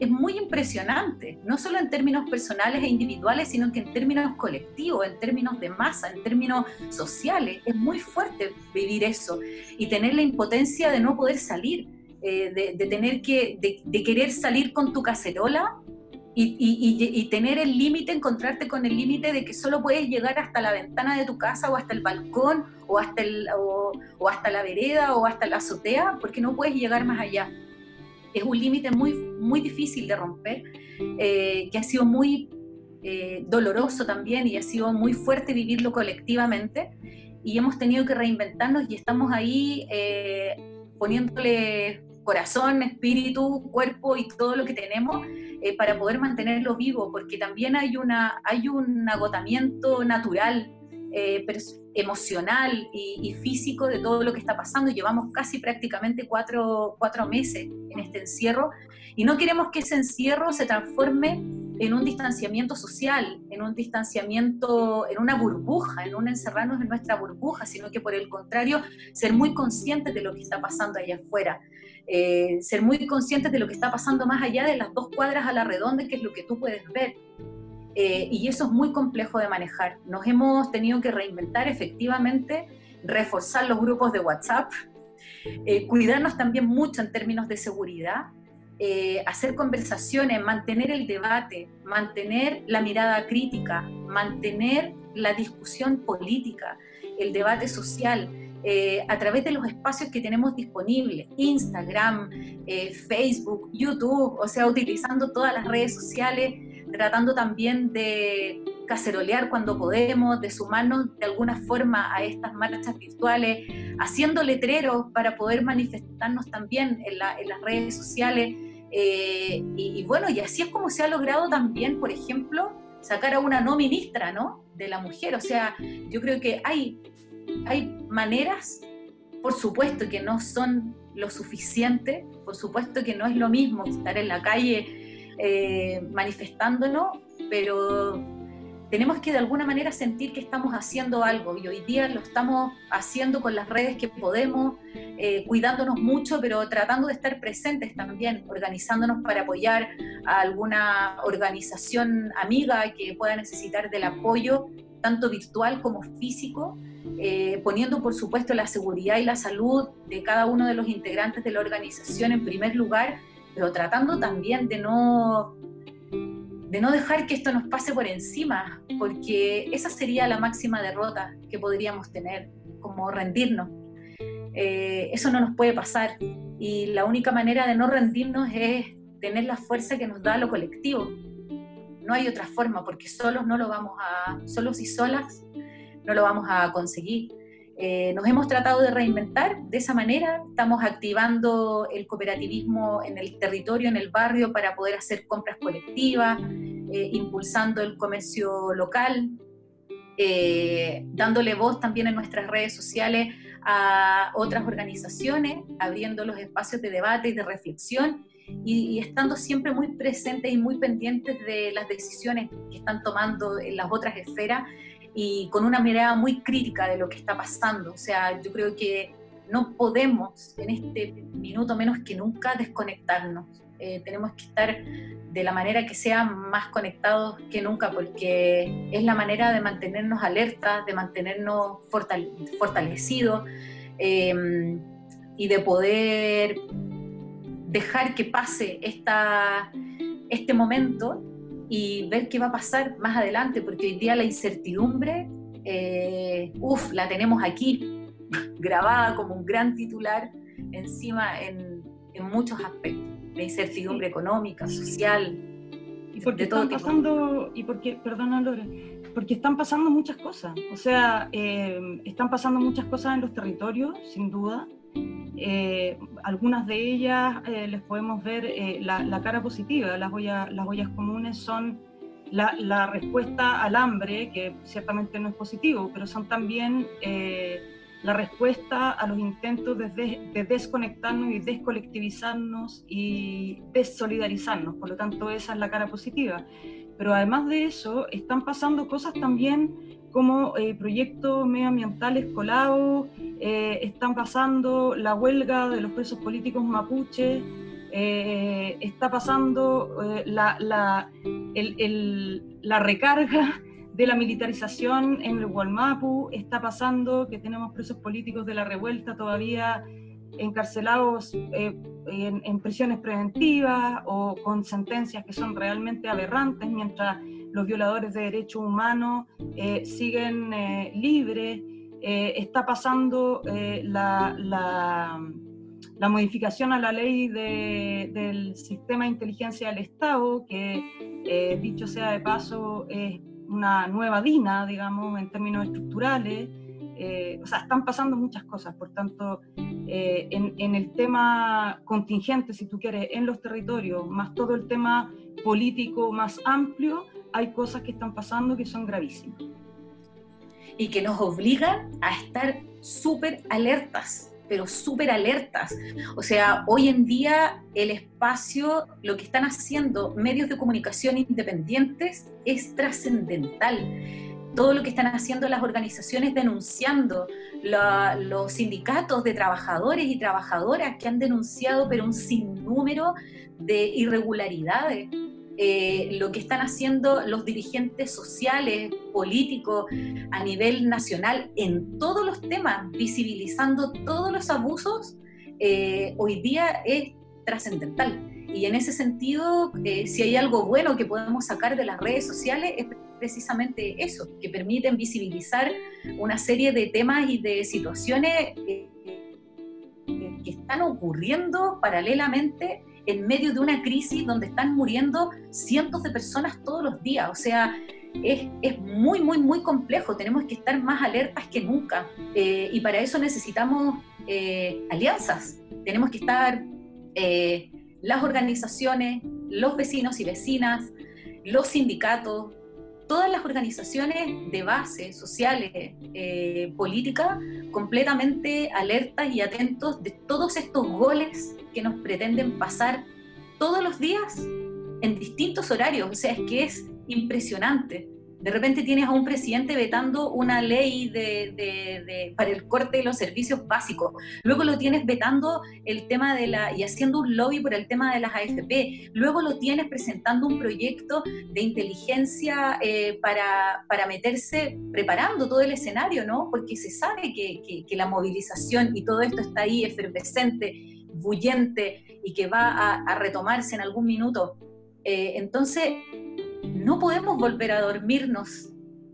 es muy impresionante, no solo en términos personales e individuales, sino que en términos colectivos, en términos de masa, en términos sociales. Es muy fuerte vivir eso y tener la impotencia de no poder salir, eh, de, tener que, de, querer salir con tu cacerola y, tener el límite, encontrarte con el límite de que solo puedes llegar hasta la ventana de tu casa o hasta el balcón o hasta, el, o, o hasta la vereda o hasta la azotea, porque no puedes llegar más allá. Es un límite muy, muy difícil de romper, eh, que ha sido muy eh, doloroso también y ha sido muy fuerte vivirlo colectivamente. Y hemos tenido que reinventarnos y estamos ahí eh, poniéndole corazón, espíritu, cuerpo y todo lo que tenemos para poder mantenerlo vivo, porque también hay, una, hay un agotamiento natural eh, emocional y, físico de todo lo que está pasando. Llevamos casi prácticamente cuatro, cuatro meses en este encierro y no queremos que ese encierro se transforme en un distanciamiento social, en un distanciamiento, en una burbuja, en un encerrarnos en nuestra burbuja, sino que por el contrario, ser muy conscientes de lo que está pasando allá afuera. Eh, ser muy conscientes de lo que está pasando más allá de las dos cuadras a la redonda, que es lo que tú puedes ver. Eh, y eso es muy complejo de manejar. Nos hemos tenido que reinventar efectivamente, reforzar los grupos de WhatsApp, eh, cuidarnos también mucho en términos de seguridad, eh, hacer conversaciones, mantener el debate, mantener la mirada crítica, mantener la discusión política, el debate social. A través de los espacios que tenemos disponibles, Instagram, Facebook, YouTube, o sea, utilizando todas las redes sociales tratando también de cacerolear cuando podemos, de sumarnos de alguna forma a estas marchas virtuales, haciendo letreros para poder manifestarnos también en, las redes sociales. Eh, y, bueno, y así es como se ha logrado también, por ejemplo, sacar a una no ministra, ¿no? De la mujer. O sea, yo creo que hay, hay maneras, por supuesto que no son lo suficiente, por supuesto que no es lo mismo estar en la calle eh, manifestándonos, pero tenemos que de alguna manera sentir que estamos haciendo algo y hoy día lo estamos haciendo con las redes que podemos, eh, cuidándonos mucho, pero tratando de estar presentes también, organizándonos para apoyar a alguna organización amiga que pueda necesitar del apoyo, tanto virtual como físico, eh, poniendo por supuesto la seguridad y la salud de cada uno de los integrantes de la organización en primer lugar, pero tratando también de no de no dejar que esto nos pase por encima, porque esa sería la máxima derrota que podríamos tener, como rendirnos. Eh, eso no nos puede pasar y la única manera de no rendirnos es tener la fuerza que nos da lo colectivo. No hay otra forma, porque solos no lo vamos a, solos y solas no lo vamos a conseguir. Eh, nos hemos tratado de reinventar de esa manera, estamos activando el cooperativismo en el territorio, en el barrio, para poder hacer compras colectivas, eh, impulsando el comercio local, eh, dándole voz también en nuestras redes sociales a otras organizaciones, abriendo los espacios de debate y de reflexión y, estando siempre muy presentes y muy pendientes de las decisiones que están tomando en las otras esferas y con una mirada muy crítica de lo que está pasando. O sea, yo creo que no podemos en este minuto menos que nunca desconectarnos. Eh, tenemos que estar de la manera que sea más conectados que nunca, porque es la manera de mantenernos alertas, de mantenernos fortalecidos eh, y de poder dejar que pase esta, este momento y ver qué va a pasar más adelante, porque hoy día la incertidumbre, eh, uff, la tenemos aquí, [laughs] grabada como un gran titular encima en, en muchos aspectos, la incertidumbre económica, social. Y porque están pasando, y porque, perdona Lore, porque están pasando muchas cosas, o sea, eh, están pasando muchas cosas en los territorios, sin duda, eh, algunas de ellas eh, les podemos ver eh, la, cara positiva. Las, las ollas comunes son la, respuesta al hambre, que ciertamente no es positivo, pero son también la respuesta a los intentos de, desconectarnos y descolectivizarnos y desolidarizarnos. Por lo tanto, esa es la cara positiva. Pero además de eso, están pasando cosas también como eh, proyectos medioambientales colados, eh, están pasando la huelga de los presos políticos mapuche, eh, está pasando la, la, la, recarga de la militarización en el Gualmapu, está pasando que tenemos presos políticos de la revuelta todavía encarcelados en, en prisiones preventivas o con sentencias que son realmente aberrantes, mientras los violadores de derechos humanos eh, siguen eh, libres, eh, está pasando la, la, modificación a la ley del sistema de inteligencia del Estado, que dicho sea de paso es una nueva DINA, digamos, en términos estructurales. o sea, están pasando muchas cosas, por tanto, en, en el tema contingente, si tú quieres, en los territorios, más todo el tema político más amplio, hay cosas que están pasando que son gravísimas. Y que nos obligan a estar súper alertas, pero súper alertas. O sea, hoy en día el espacio, lo que están haciendo medios de comunicación independientes es trascendental todo lo que están haciendo las organizaciones denunciando, los sindicatos de trabajadores y trabajadoras que han denunciado pero un sinnúmero de irregularidades, eh, lo que están haciendo los dirigentes sociales, políticos a nivel nacional en todos los temas, visibilizando todos los abusos, eh, hoy día es trascendental. Y en ese sentido, eh, si hay algo bueno que podemos sacar de las redes sociales, es precisamente eso, que permiten visibilizar una serie de temas y de situaciones que están ocurriendo paralelamente en medio de una crisis donde están muriendo cientos de personas todos los días. O sea, es, es muy, muy, muy complejo. Tenemos que estar más alertas que nunca. Eh, y para eso necesitamos eh, alianzas. Tenemos que estar eh, las organizaciones, los vecinos y vecinas, los sindicatos, todas las organizaciones de base, sociales, eh, políticas, completamente alertas y atentos de todos estos goles que nos pretenden pasar todos los días en distintos horarios. O sea, es que es impresionante. De repente tienes a un presidente vetando una ley para el corte de los servicios básicos. Luego lo tienes vetando el tema de la y haciendo un lobby por el tema de las AFP. Luego lo tienes presentando un proyecto de inteligencia eh, para, para, meterse, preparando todo el escenario, ¿no? Porque se sabe que, que, la movilización y todo esto está ahí efervescente, bullente y que va a, a retomarse en algún minuto. Eh, entonces, no podemos volver a dormirnos,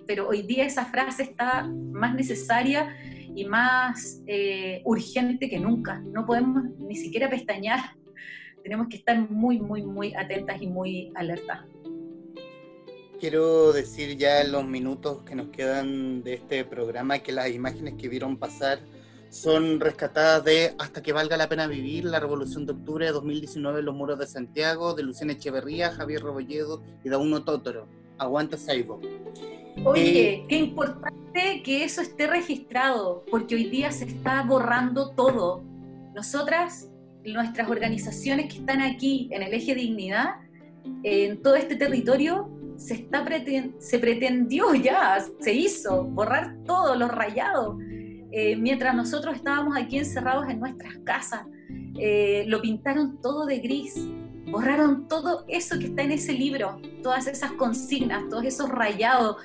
pero hoy día esa frase está más necesaria y más eh, urgente que nunca. No podemos ni siquiera pestañear, [laughs] tenemos que estar muy, muy, muy atentas y muy alertas. Quiero decir ya en los minutos que nos quedan de este programa que las imágenes que vieron pasar son rescatadas de Hasta que valga la pena vivir, la Revolución de Octubre de 2019 en los muros de Santiago, de Luciana Echeverría, Javier Robolledo y Dauno Tótoro. Aguanta Saibo. Oye, eh, qué importante que eso esté registrado, porque hoy día se está borrando todo. Nosotras, nuestras organizaciones que están aquí en el eje dignidad, en todo este territorio, se, está se pretendió ya, se hizo, borrar todo, lo rayado eh, mientras nosotros estábamos aquí encerrados en nuestras casas, eh, lo pintaron todo de gris, borraron todo eso que está en ese libro, todas esas consignas, todos esos rayados,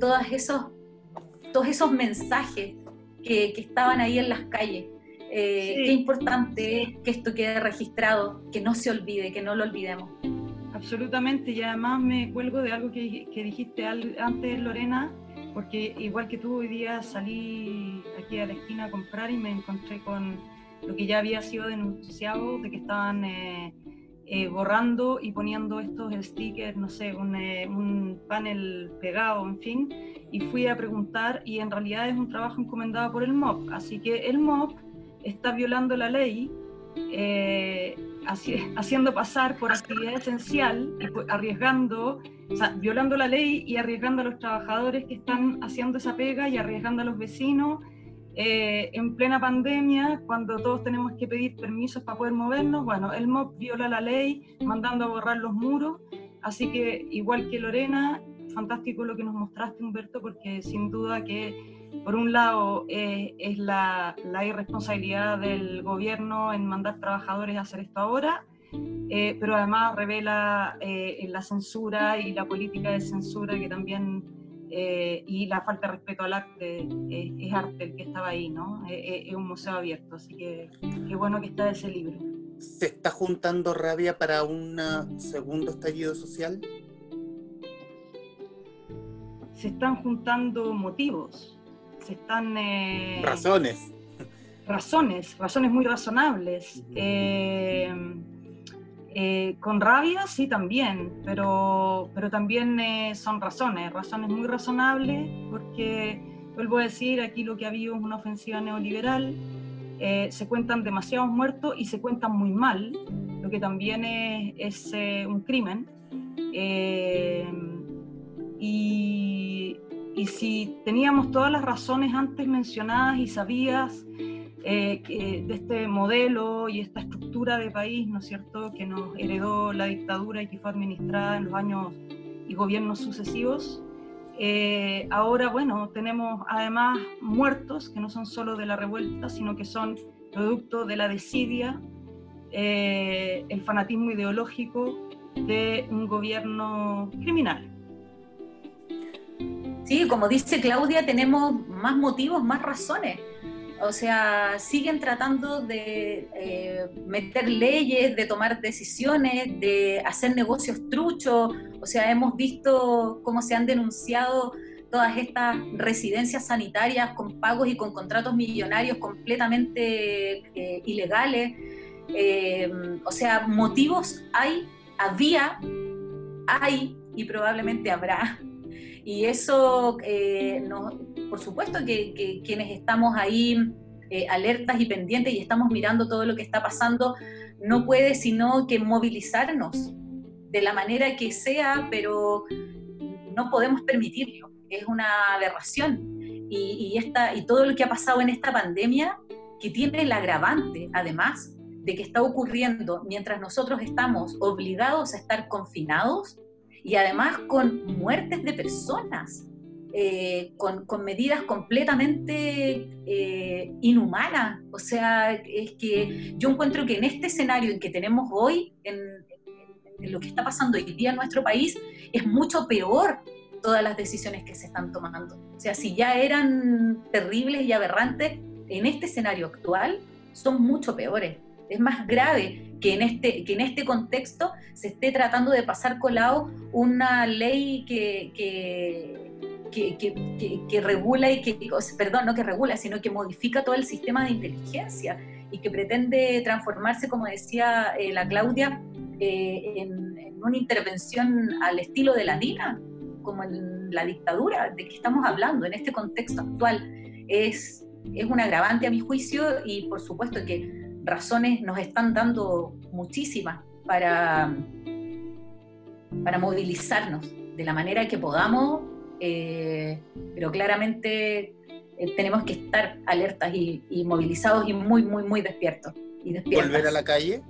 todos esos, todos esos mensajes que, estaban ahí en las calles. Eh, qué importante que esto quede registrado, que no se olvide, que no lo olvidemos. Absolutamente, y además me cuelgo de algo que, que dijiste antes, Lorena, porque igual que tú hoy día salí aquí a la esquina a comprar y me encontré con lo que ya había sido denunciado de que estaban eh, eh, borrando y poniendo estos stickers, no sé, un, eh, un, panel pegado, en fin, y fui a preguntar y en realidad es un trabajo encomendado por el MOP, así que el MOP está violando la ley haciendo pasar por actividad esencial arriesgando, o sea, violando la ley y arriesgando a los trabajadores que están haciendo esa pega y arriesgando a los vecinos eh, en plena pandemia, cuando todos tenemos que pedir permisos para poder movernos. Bueno, el MOP viola la ley, mandando a borrar los muros, así que igual que Lorena, fantástico lo que nos mostraste, Humberto, porque sin duda que por un lado, eh, es la, irresponsabilidad del gobierno en mandar trabajadores a hacer esto ahora, eh, pero además revela eh, la censura y la política de censura que también, y la falta de respeto al arte, es arte el que estaba ahí, ¿no? es un museo abierto, así que qué bueno que está ese libro. ¿Se está juntando rabia para un segundo estallido social? Se están juntando motivos se están... Eh, razones. Razones, razones muy razonables. Eh, eh, con rabia, sí, también, pero, pero también son razones, razones muy razonables, porque, vuelvo a decir, aquí lo que ha habido es una ofensiva neoliberal, se cuentan demasiados muertos y se cuentan muy mal, lo que también es, es un crimen. y, y si teníamos todas las razones antes mencionadas y sabías eh, de este modelo y esta estructura de país, ¿no es cierto?, que nos heredó la dictadura y que fue administrada en los años y gobiernos sucesivos, eh, ahora, bueno, tenemos además muertos que no son solo de la revuelta, sino que son producto de la desidia, eh, el fanatismo ideológico de un gobierno criminal. Sí, como dice Claudia, tenemos más motivos, más razones. O sea, siguen tratando de eh, meter leyes, de tomar decisiones, de hacer negocios truchos. O sea, hemos visto cómo se han denunciado todas estas residencias sanitarias con pagos y con contratos millonarios completamente eh, ilegales. Eh, o sea, motivos hay, había, hay y probablemente habrá y eso, eh, por supuesto que, quienes estamos ahí eh, alertas y pendientes y estamos mirando todo lo que está pasando, no puede sino que movilizarnos de la manera que sea, pero no podemos permitirlo. Es una aberración. Y, esta, y todo lo que ha pasado en esta pandemia, que tiene el agravante, además, de que está ocurriendo mientras nosotros estamos obligados a estar confinados y además con muertes de personas. Eh, con, medidas completamente eh, inhumanas. O sea, es que yo encuentro que en este escenario en que tenemos hoy, en, lo que está pasando hoy día en nuestro país, es mucho peor todas las decisiones que se están tomando. O sea, si ya eran terribles y aberrantes, en este escenario actual son mucho peores. Es más grave que en este, que en este contexto se esté tratando de pasar colado una ley que, que, regula y que, perdón, no que regula, sino que modifica todo el sistema de inteligencia y que pretende transformarse, como decía eh, la Claudia, eh, en, una intervención al estilo de la DINA, como en la dictadura, de que estamos hablando en este contexto actual. Es, es un agravante a mi juicio y por supuesto que razones nos están dando muchísimas para, para movilizarnos de la manera que podamos eh, pero claramente eh, tenemos que estar alertas y, movilizados y muy, muy, muy despiertos. Y ¿Volver a la calle?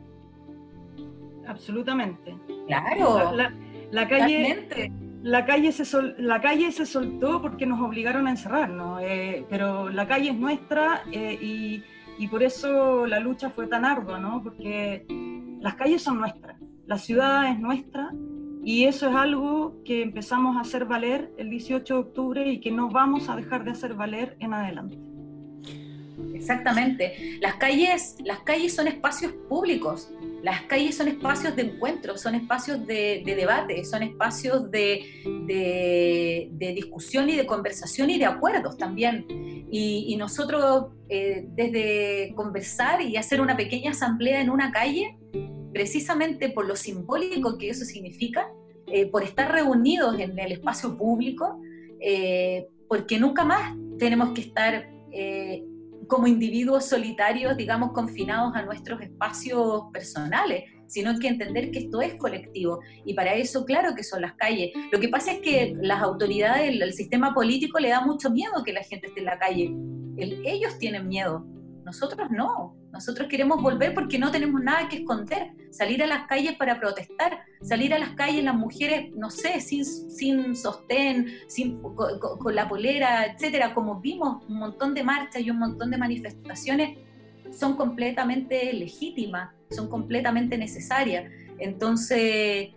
Absolutamente. Claro. La, calle, la, calle se la calle se soltó porque nos obligaron a encerrarnos, eh, pero la calle es nuestra y, y por eso la lucha fue tan ardua, ¿no? Porque las calles son nuestras, la ciudad es nuestra y eso es algo que empezamos a hacer valer el 18 de octubre y que no vamos a dejar de hacer valer en adelante. Exactamente. Las calles, las calles son espacios públicos, las calles son espacios de encuentro, son espacios de, debate, son espacios de, discusión y de conversación y de acuerdos también. Y, nosotros, eh, desde conversar y hacer una pequeña asamblea en una calle, precisamente por lo simbólico que eso significa, eh, por estar reunidos en el espacio público, eh, porque nunca más tenemos que estar eh, como individuos solitarios, digamos, confinados a nuestros espacios personales, sino que entender que esto es colectivo. Y para eso, claro que son las calles. Lo que pasa es que las autoridades, el, el sistema político le da mucho miedo que la gente esté en la calle. ellos tienen miedo, nosotros no. Nosotros queremos volver porque no tenemos nada que esconder. Salir a las calles para protestar, salir a las calles las mujeres, no sé, sin, sin sostén, sin, con, la polera, etcétera. Como vimos un montón de marchas y un montón de manifestaciones, son completamente legítimas, son completamente necesarias. Entonces,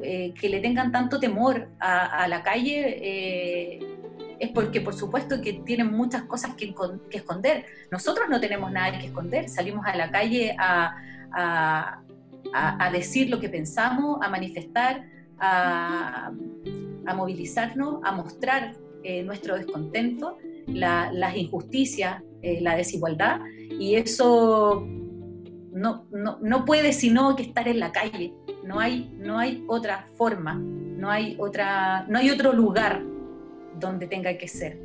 eh, que le tengan tanto temor a, la calle. Eh, es porque por supuesto que tienen muchas cosas que, esconder. Nosotros no tenemos nada que esconder, salimos a la calle a, decir lo que pensamos, a manifestar, a, movilizarnos, a mostrar eh, nuestro descontento, las injusticias, eh, la desigualdad, y eso no, no, puede sino que estar en la calle. No hay, no hay otra forma, no hay, otra, no hay otro lugar donde tenga que ser,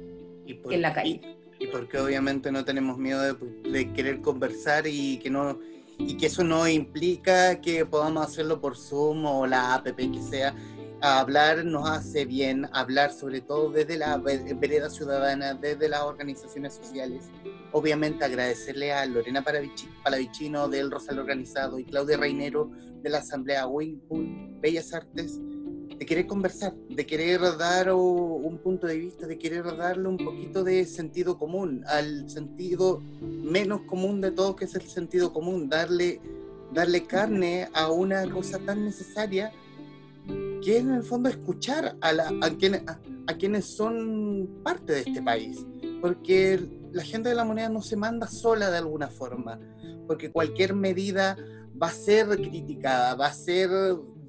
en la calle. Y, porque obviamente no tenemos miedo de, querer conversar y que no y que eso no implica que podamos hacerlo por Zoom o la app que sea. Hablar nos hace bien, hablar sobre todo desde la vereda ciudadana, desde las organizaciones sociales. Obviamente agradecerle a Lorena Palavicino del Rosal Organizado y Claudia Reinero de la Asamblea Whirlpool Bellas Artes de querer conversar, de querer dar un punto de vista, de querer darle un poquito de sentido común, al sentido menos común de todo que es el sentido común, darle, darle carne a una cosa tan necesaria que es en el fondo escuchar a, a, a, quienes son parte de este país, porque la gente de la moneda no se manda sola de alguna forma, porque cualquier medida va a ser criticada, va a ser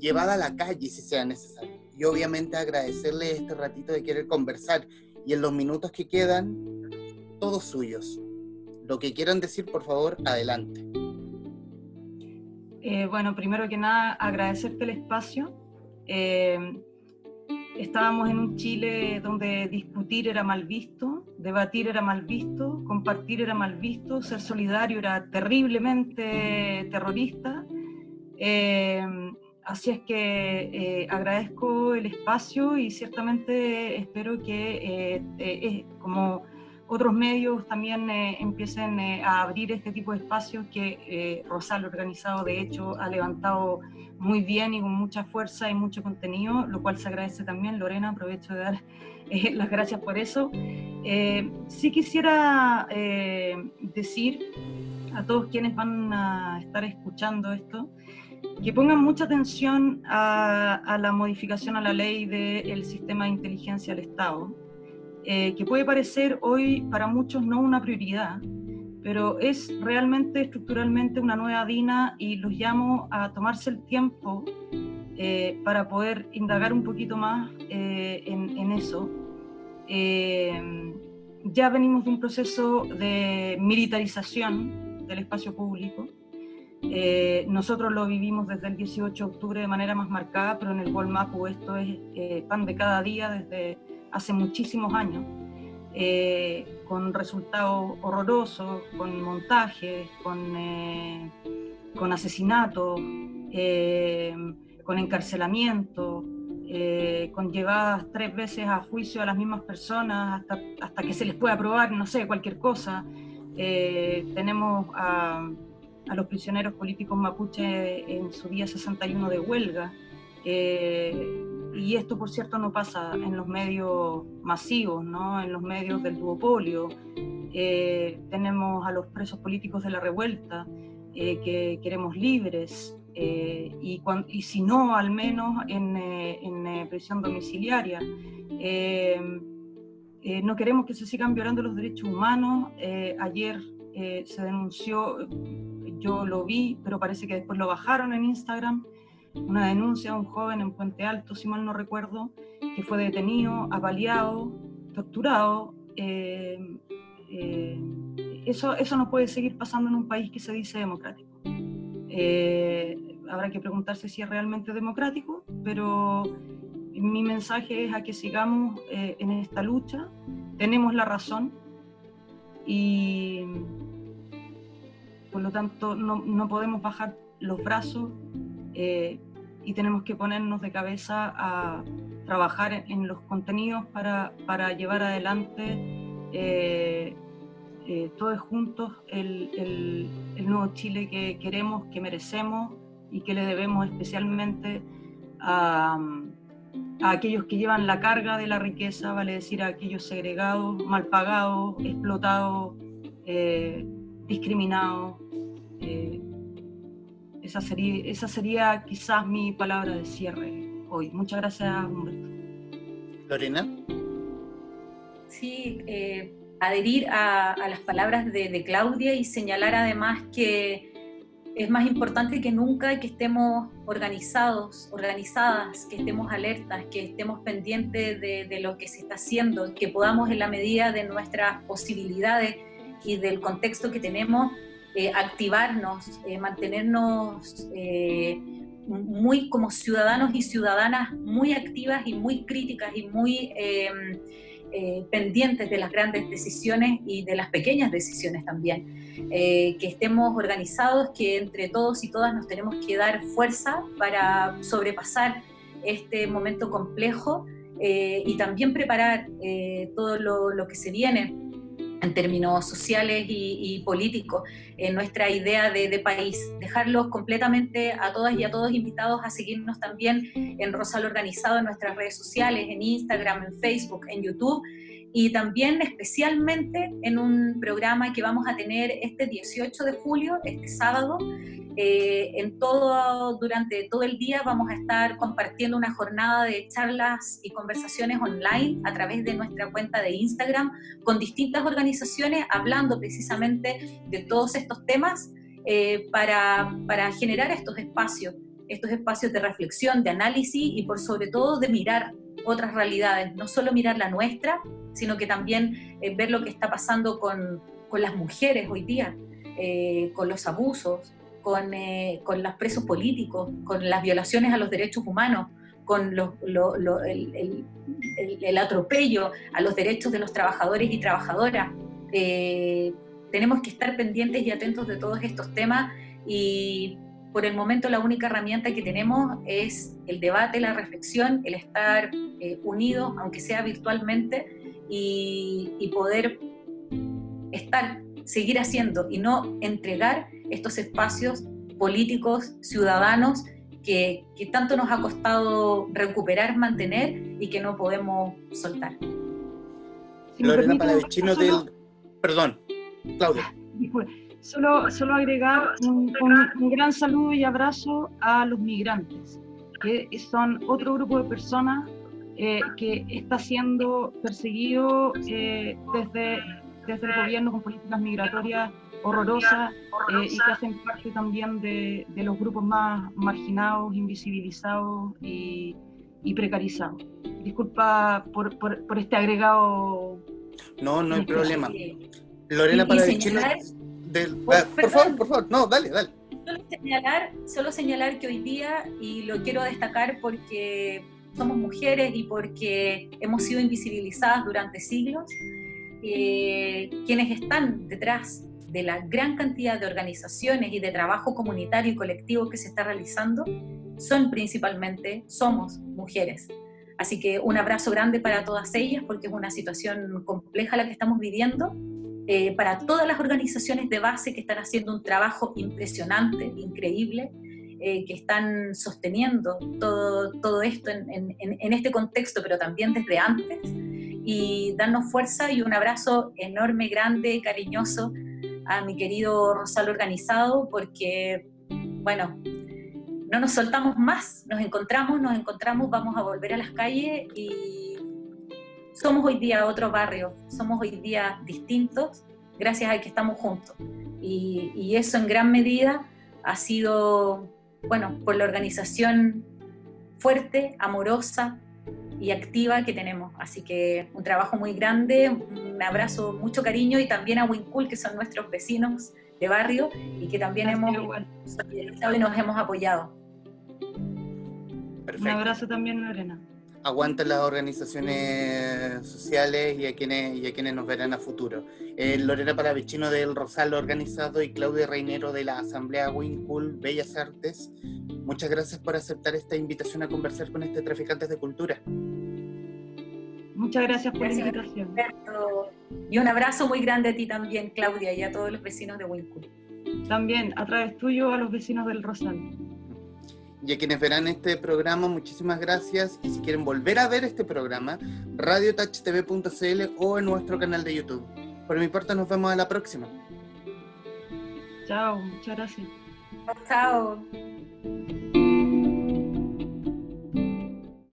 llevada a la calle si sea necesario. Y obviamente agradecerle este ratito de querer conversar y en los minutos que quedan, todos suyos. Lo que quieran decir, por favor, adelante. Eh, bueno, primero que nada, agradecerte el espacio. Eh, estábamos en un Chile donde discutir era mal visto, debatir era mal visto, compartir era mal visto, ser solidario era terriblemente terrorista. Eh, Así es que eh, agradezco el espacio y ciertamente espero que, eh, eh, como otros medios también empiecen a abrir este tipo de espacios que Rosal Organizado de hecho ha levantado muy bien y con mucha fuerza y mucho contenido, lo cual se agradece también. Lorena, aprovecho de dar [laughs] las gracias por eso. sí quisiera decir a todos quienes van a estar escuchando esto, que pongan mucha atención a, la modificación a la ley del sistema de inteligencia del Estado, eh, que puede parecer hoy para muchos no una prioridad, pero es realmente estructuralmente una nueva DINA y los llamo a tomarse el tiempo eh, para poder indagar un poquito más eh, en, eso. ya venimos de un proceso de militarización del espacio público, eh, nosotros lo vivimos desde el 18 de octubre de manera más marcada, pero en el World Mapu esto es eh, pan de cada día desde hace muchísimos años, eh, con resultados horrorosos, con montajes, con, con asesinatos, con encarcelamiento, con llevadas tres veces a juicio a las mismas personas hasta, hasta que se les pueda probar, no sé, cualquier cosa. tenemos a a los prisioneros políticos mapuche en su día 61 de huelga. Eh, y esto, por cierto, no pasa en los medios masivos, ¿no? en los medios del duopolio. Eh, tenemos a los presos políticos de la revuelta, eh, que queremos libres, y, y, si no, al menos en, en prisión domiciliaria. no queremos que se sigan violando los derechos humanos. ayer se denunció yo lo vi, pero parece que después lo bajaron en Instagram, una denuncia de un joven en Puente Alto, si mal no recuerdo, que fue detenido, apaleado, torturado. Eh, eh, eso, eso no puede seguir pasando en un país que se dice democrático. Eh, habrá que preguntarse si es realmente democrático, pero mi mensaje es a que sigamos en esta lucha. Tenemos la razón y por lo tanto no, no podemos bajar los brazos eh, y tenemos que ponernos de cabeza a trabajar en, los contenidos para, para llevar adelante eh, eh, todos juntos el, el, nuevo Chile que queremos, que merecemos y que le debemos especialmente a aquellos que llevan la carga de la riqueza, vale decir a aquellos segregados, mal pagados, explotados, discriminados, eh, esa, sería, esa sería quizás mi palabra de cierre hoy. Muchas gracias, Humberto. Lorena. Sí, eh, adherir a, las palabras de, Claudia y señalar además que es más importante que nunca que estemos organizados, organizadas, que estemos alertas, que estemos pendientes de, de, lo que se está haciendo, que podamos en la medida de nuestras posibilidades y del contexto que tenemos eh, activarnos, eh, mantenernos eh, muy como ciudadanos y ciudadanas muy activas y muy críticas y muy em, pendientes de las grandes decisiones y de las pequeñas decisiones también. que estemos organizados, que entre todos y todas nos tenemos que dar fuerza para sobrepasar este momento complejo y también preparar todo lo, lo que se viene en términos sociales y, políticos, en nuestra idea de, país. Dejarlos completamente a todas y a todos invitados a seguirnos también en Rosal Organizado en nuestras redes sociales, en Instagram, en Facebook, en YouTube y también especialmente en un programa que vamos a tener este 18 de julio, este sábado, eh, en todo, durante todo el día vamos a estar compartiendo una jornada de charlas y conversaciones online a través de nuestra cuenta de Instagram con distintas organizaciones hablando precisamente de todos estos temas eh, para, para generar estos espacios, estos espacios de reflexión, de análisis y por sobre todo de mirar otras realidades, no solo mirar la nuestra, sino que también eh, ver lo que está pasando con, con las mujeres hoy día, con los abusos, con, eh, con los presos políticos, con las violaciones a los derechos humanos, con el, el, atropello a los derechos de los trabajadores y trabajadoras. Eh, tenemos que estar pendientes y atentos de todos estos temas y por el momento la única herramienta que tenemos es el debate, la reflexión, el estar eh, unidos, aunque sea virtualmente, y, y poder estar, seguir haciendo y no entregar estos espacios políticos, ciudadanos, que, tanto nos ha costado recuperar, mantener y que no podemos soltar. Lorena Palavecino del... Perdón, Claudia. Solo, solo agregar un, gran saludo y abrazo a los migrantes, que son otro grupo de personas eh, que está siendo perseguido eh, desde, desde el gobierno con políticas migratorias horrorosas eh, y que hacen parte también de, de, los grupos más marginados, invisibilizados y, y precarizados. Disculpa por, por, por, este agregado. No, no hay problema. Lorena para del... Ah, por favor, por favor, no, dale, dale. Solo señalar, solo señalar que hoy día, y lo quiero destacar porque somos mujeres y porque hemos sido invisibilizadas durante siglos, eh, quienes están detrás de la gran cantidad de organizaciones y de trabajo comunitario y colectivo que se está realizando son principalmente, somos mujeres. Así que un abrazo grande para todas ellas porque es una situación compleja la que estamos viviendo. Eh, para todas las organizaciones de base que están haciendo un trabajo impresionante, increíble, eh, que están sosteniendo todo, todo esto en, en, en, este contexto, pero también desde antes, y darnos fuerza y un abrazo enorme, grande, cariñoso a mi querido Rosal Organizado, porque, bueno, no nos soltamos más, nos encontramos, nos encontramos, vamos a volver a las calles y somos hoy día otro barrio, somos hoy día distintos gracias a que estamos juntos. Y, y eso en gran medida ha sido bueno, por la organización fuerte, amorosa y activa que tenemos. Así que un trabajo muy grande, un abrazo, mucho cariño y también a Wincul, que son nuestros vecinos de barrio y que también hemos solidarizado y nos hemos apoyado. Un abrazo también, Lorena aguanten las organizaciones sociales y a quienes, y a quienes nos verán a futuro. Eh, Lorena Palavecino del Rosal Organizado y Claudia Reinero de la Asamblea Wincul Bellas Artes, muchas gracias por aceptar esta invitación a conversar con este Traficantes de Cultura. Muchas gracias por la invitación. Y un abrazo muy grande a ti también, Claudia, y a todos los vecinos de Wincul. También, a través tuyo, a los vecinos del Rosal. Y a quienes verán este programa, muchísimas gracias. Y si quieren volver a ver este programa, radiotouchtv.cl o en nuestro canal de YouTube. Por mi parte, nos vemos a la próxima. Chao, muchas gracias. Chao.